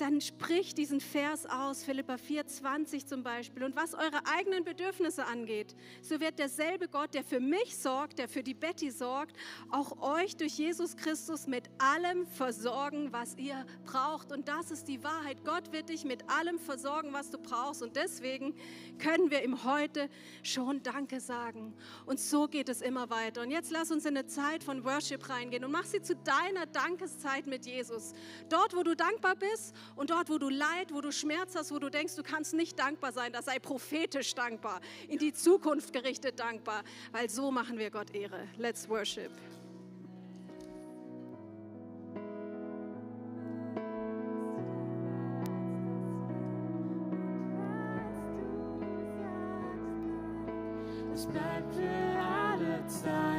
Dann sprich diesen Vers aus, Philippa 4,20 zum Beispiel. Und was eure eigenen Bedürfnisse angeht, so wird derselbe Gott, der für mich sorgt, der für die Betty sorgt, auch euch durch Jesus Christus mit allem versorgen, was ihr braucht. Und das ist die Wahrheit. Gott wird dich mit allem versorgen, was du brauchst. Und deswegen können wir ihm heute schon Danke sagen. Und so geht es immer weiter. Und jetzt lass uns in eine Zeit von Worship reingehen und mach sie zu deiner Dankeszeit mit Jesus. Dort, wo du dankbar bist und dort, wo du Leid, wo du Schmerz hast, wo du denkst, du kannst nicht dankbar sein, das sei prophetisch dankbar, in die Zukunft gerichtet dankbar, weil so machen wir Gott Ehre. Let's worship. Es bleibt für alle Zeit,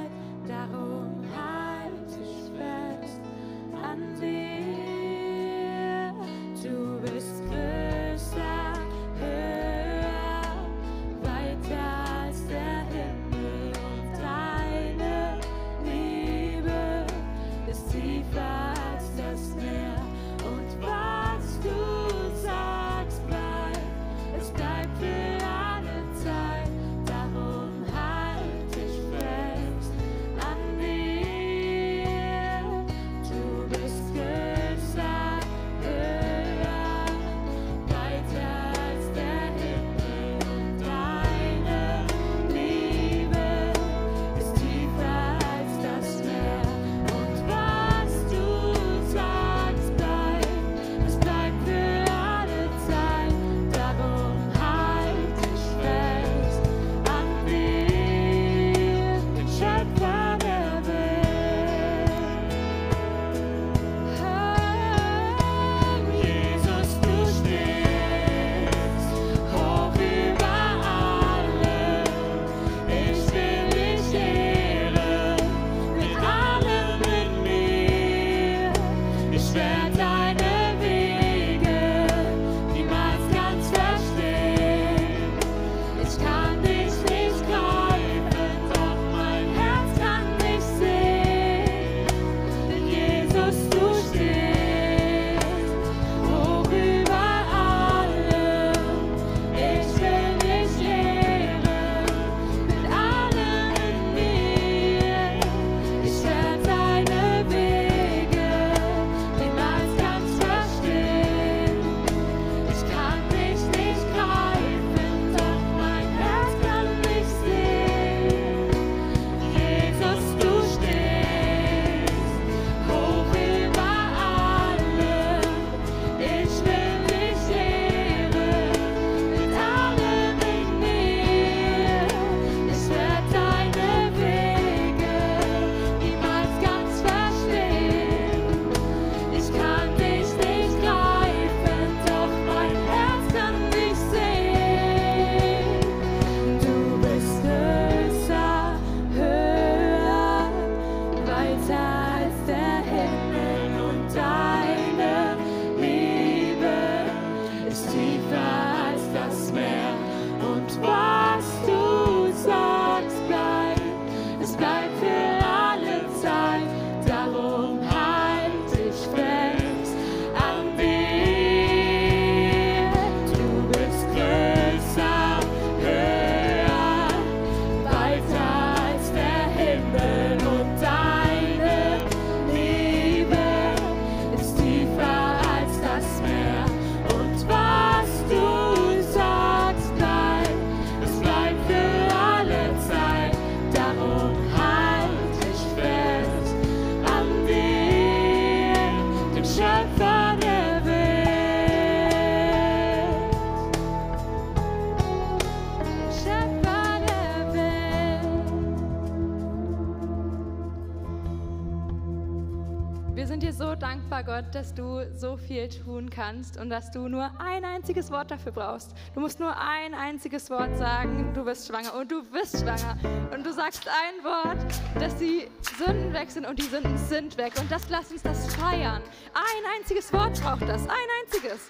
dass du so viel tun kannst und dass du nur ein einziges Wort dafür brauchst. Du musst nur ein einziges Wort sagen, du bist schwanger und du bist schwanger. Und du sagst ein Wort, dass die Sünden weg sind und die Sünden sind weg. Und das lass uns das feiern. Ein einziges Wort braucht das, ein einziges.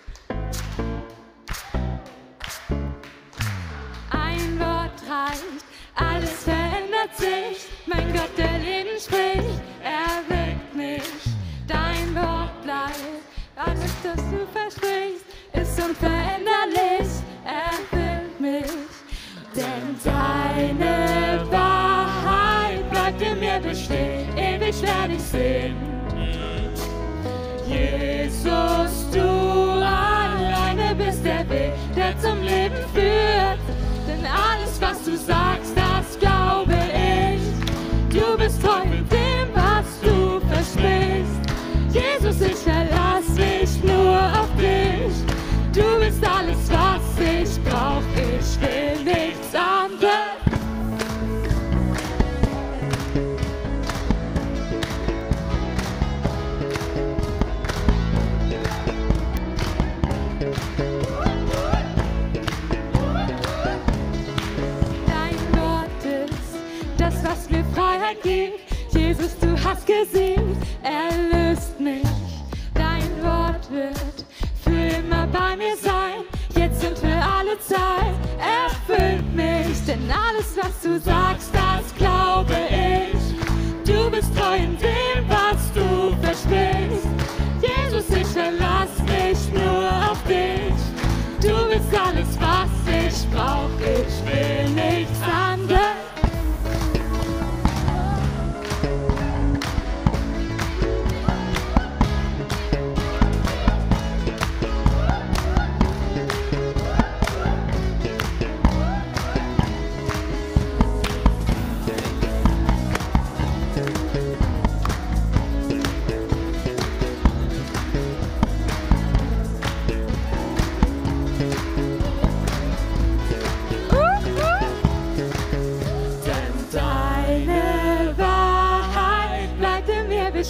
Ein Wort reicht, alles verändert sich. Mein Gott, der Leben spricht, erweckt mich. Bleibt, alles, das du versprichst, ist unveränderlich, erfüllt mich. Denn deine Wahrheit bleibt in mir bestehen, ewig werde ich sehen. Jesus, du alleine bist der Weg, der zum Leben führt. Denn alles, was du sagst, das glaube ich. Du bist treu in dem, was du versprichst. Ich verlass mich nur auf dich. Du bist alles, was ich brauch. Ich will nichts anderes. Dein Wort ist das, was mir Freiheit gibt. Jesus, du hast gesiegt, erlöst mich. Wird für immer bei mir sein, jetzt und für alle Zeit. Erfüllt mich, denn alles, was du sagst, das glaube ich.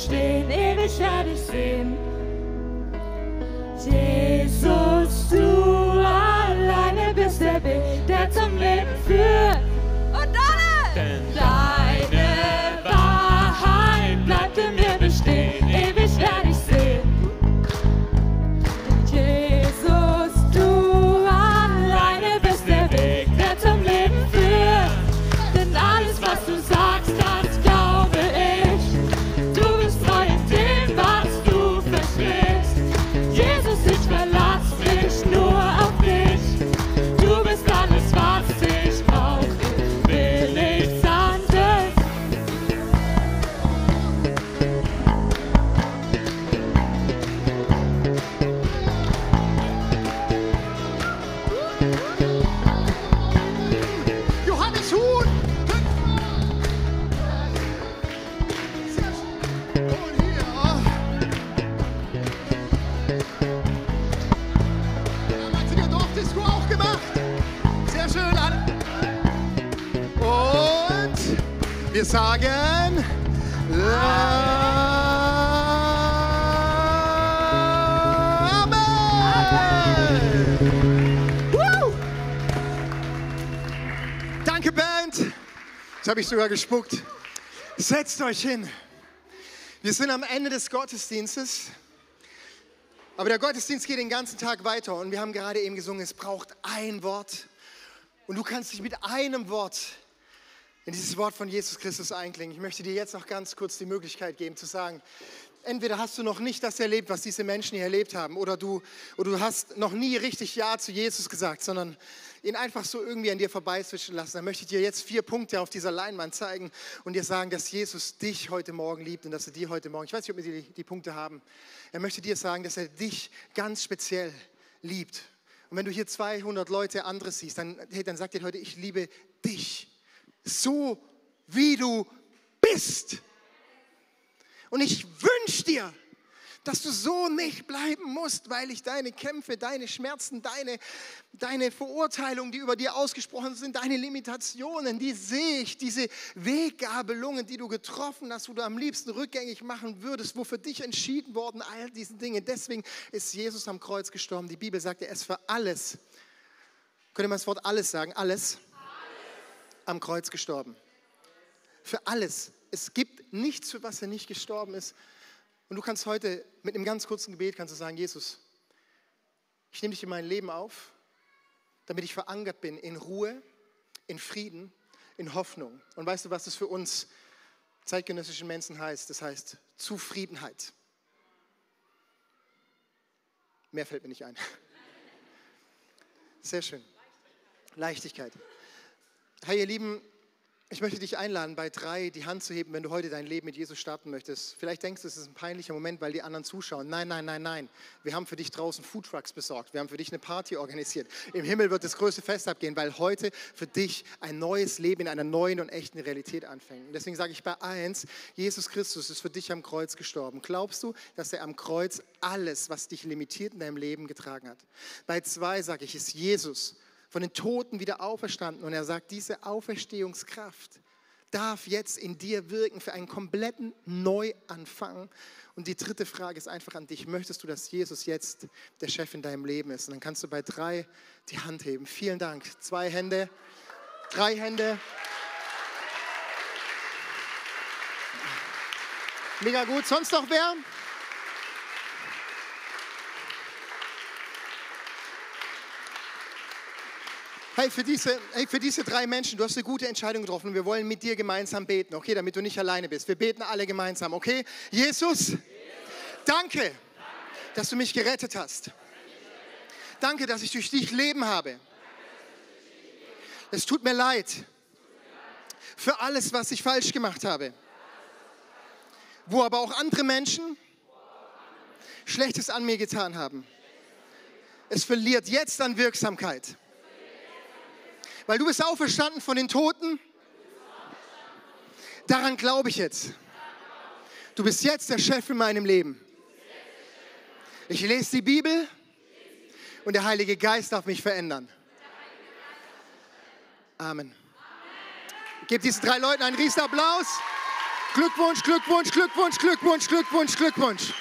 Bestehen, ewig werde ich sehen. Jesus, du alleine bist der Weg, der zum Leben führt. Wir sagen Amen. Danke, Band. Jetzt habe ich sogar gespuckt. Setzt euch hin. Wir sind am Ende des Gottesdienstes. Aber der Gottesdienst geht den ganzen Tag weiter. Und wir haben gerade eben gesungen, es braucht ein Wort. Und du kannst dich mit einem Wort in dieses Wort von Jesus Christus einklingen. Ich möchte dir jetzt noch ganz kurz die Möglichkeit geben zu sagen, entweder hast du noch nicht das erlebt, was diese Menschen hier erlebt haben, oder du, oder du hast noch nie richtig Ja zu Jesus gesagt, sondern ihn einfach so irgendwie an dir vorbeizwischen lassen. Dann möchte ich dir jetzt vier Punkte auf dieser Leinwand zeigen und dir sagen, dass Jesus dich heute Morgen liebt und dass er dir heute Morgen, ich weiß nicht, ob wir die, die Punkte haben, er möchte dir sagen, dass er dich ganz speziell liebt. Und wenn du hier 200 Leute andere siehst, dann, hey, dann sagt er heute, ich liebe dich so wie du bist. Und ich wünsche dir, dass du so nicht bleiben musst, weil ich deine Kämpfe, deine Schmerzen, deine, deine Verurteilungen, die über dir ausgesprochen sind, deine Limitationen, die sehe ich, diese Weggabelungen, die du getroffen hast, wo du am liebsten rückgängig machen würdest, wo für dich entschieden worden, all diese Dinge. Deswegen ist Jesus am Kreuz gestorben. Die Bibel sagt, er ist für alles. Könnt ihr mal das Wort alles sagen? Alles. Am Kreuz gestorben. Für alles. Es gibt nichts, für was er nicht gestorben ist. Und du kannst heute mit einem ganz kurzen Gebet kannst du sagen, Jesus, ich nehme dich in mein Leben auf, damit ich verankert bin in Ruhe, in Frieden, in Hoffnung. Und weißt du, was das für uns zeitgenössischen Menschen heißt? Das heißt Zufriedenheit. Mehr fällt mir nicht ein. [LAUGHS] Sehr schön. Leichtigkeit. Hey, ihr Lieben, ich möchte dich einladen, bei drei die Hand zu heben, wenn du heute dein Leben mit Jesus starten möchtest. Vielleicht denkst du, es ist ein peinlicher Moment, weil die anderen zuschauen. Nein, nein, nein, nein. Wir haben für dich draußen Foodtrucks besorgt. Wir haben für dich eine Party organisiert. Im Himmel wird das größte Fest abgehen, weil heute für dich ein neues Leben in einer neuen und echten Realität anfängt. Und deswegen sage ich bei eins, Jesus Christus ist für dich am Kreuz gestorben. Glaubst du, dass er am Kreuz alles, was dich limitiert in deinem Leben, getragen hat? Bei zwei sage ich, ist Jesus von den Toten wieder auferstanden. Und er sagt, diese Auferstehungskraft darf jetzt in dir wirken für einen kompletten Neuanfang. Und die dritte Frage ist einfach an dich. Möchtest du, dass Jesus jetzt der Chef in deinem Leben ist? Und dann kannst du bei drei die Hand heben. Vielen Dank. Zwei Hände, drei Hände. Mega gut. Sonst noch wer? Hey für, diese, hey, für diese drei Menschen, du hast eine gute Entscheidung getroffen wir wollen mit dir gemeinsam beten, okay, damit du nicht alleine bist. Wir beten alle gemeinsam, okay? Jesus, danke, dass du mich gerettet hast. Danke, dass ich durch dich Leben habe. Es tut mir leid für alles, was ich falsch gemacht habe. Wo aber auch andere Menschen Schlechtes an mir getan haben. Es verliert jetzt an Wirksamkeit weil du bist auferstanden von den Toten. Daran glaube ich jetzt. Du bist jetzt der Chef in meinem Leben. Ich lese die Bibel und der Heilige Geist darf mich verändern. Amen. Gebt diesen drei Leuten einen Riesenapplaus. Glückwunsch, Glückwunsch, Glückwunsch, Glückwunsch, Glückwunsch, Glückwunsch.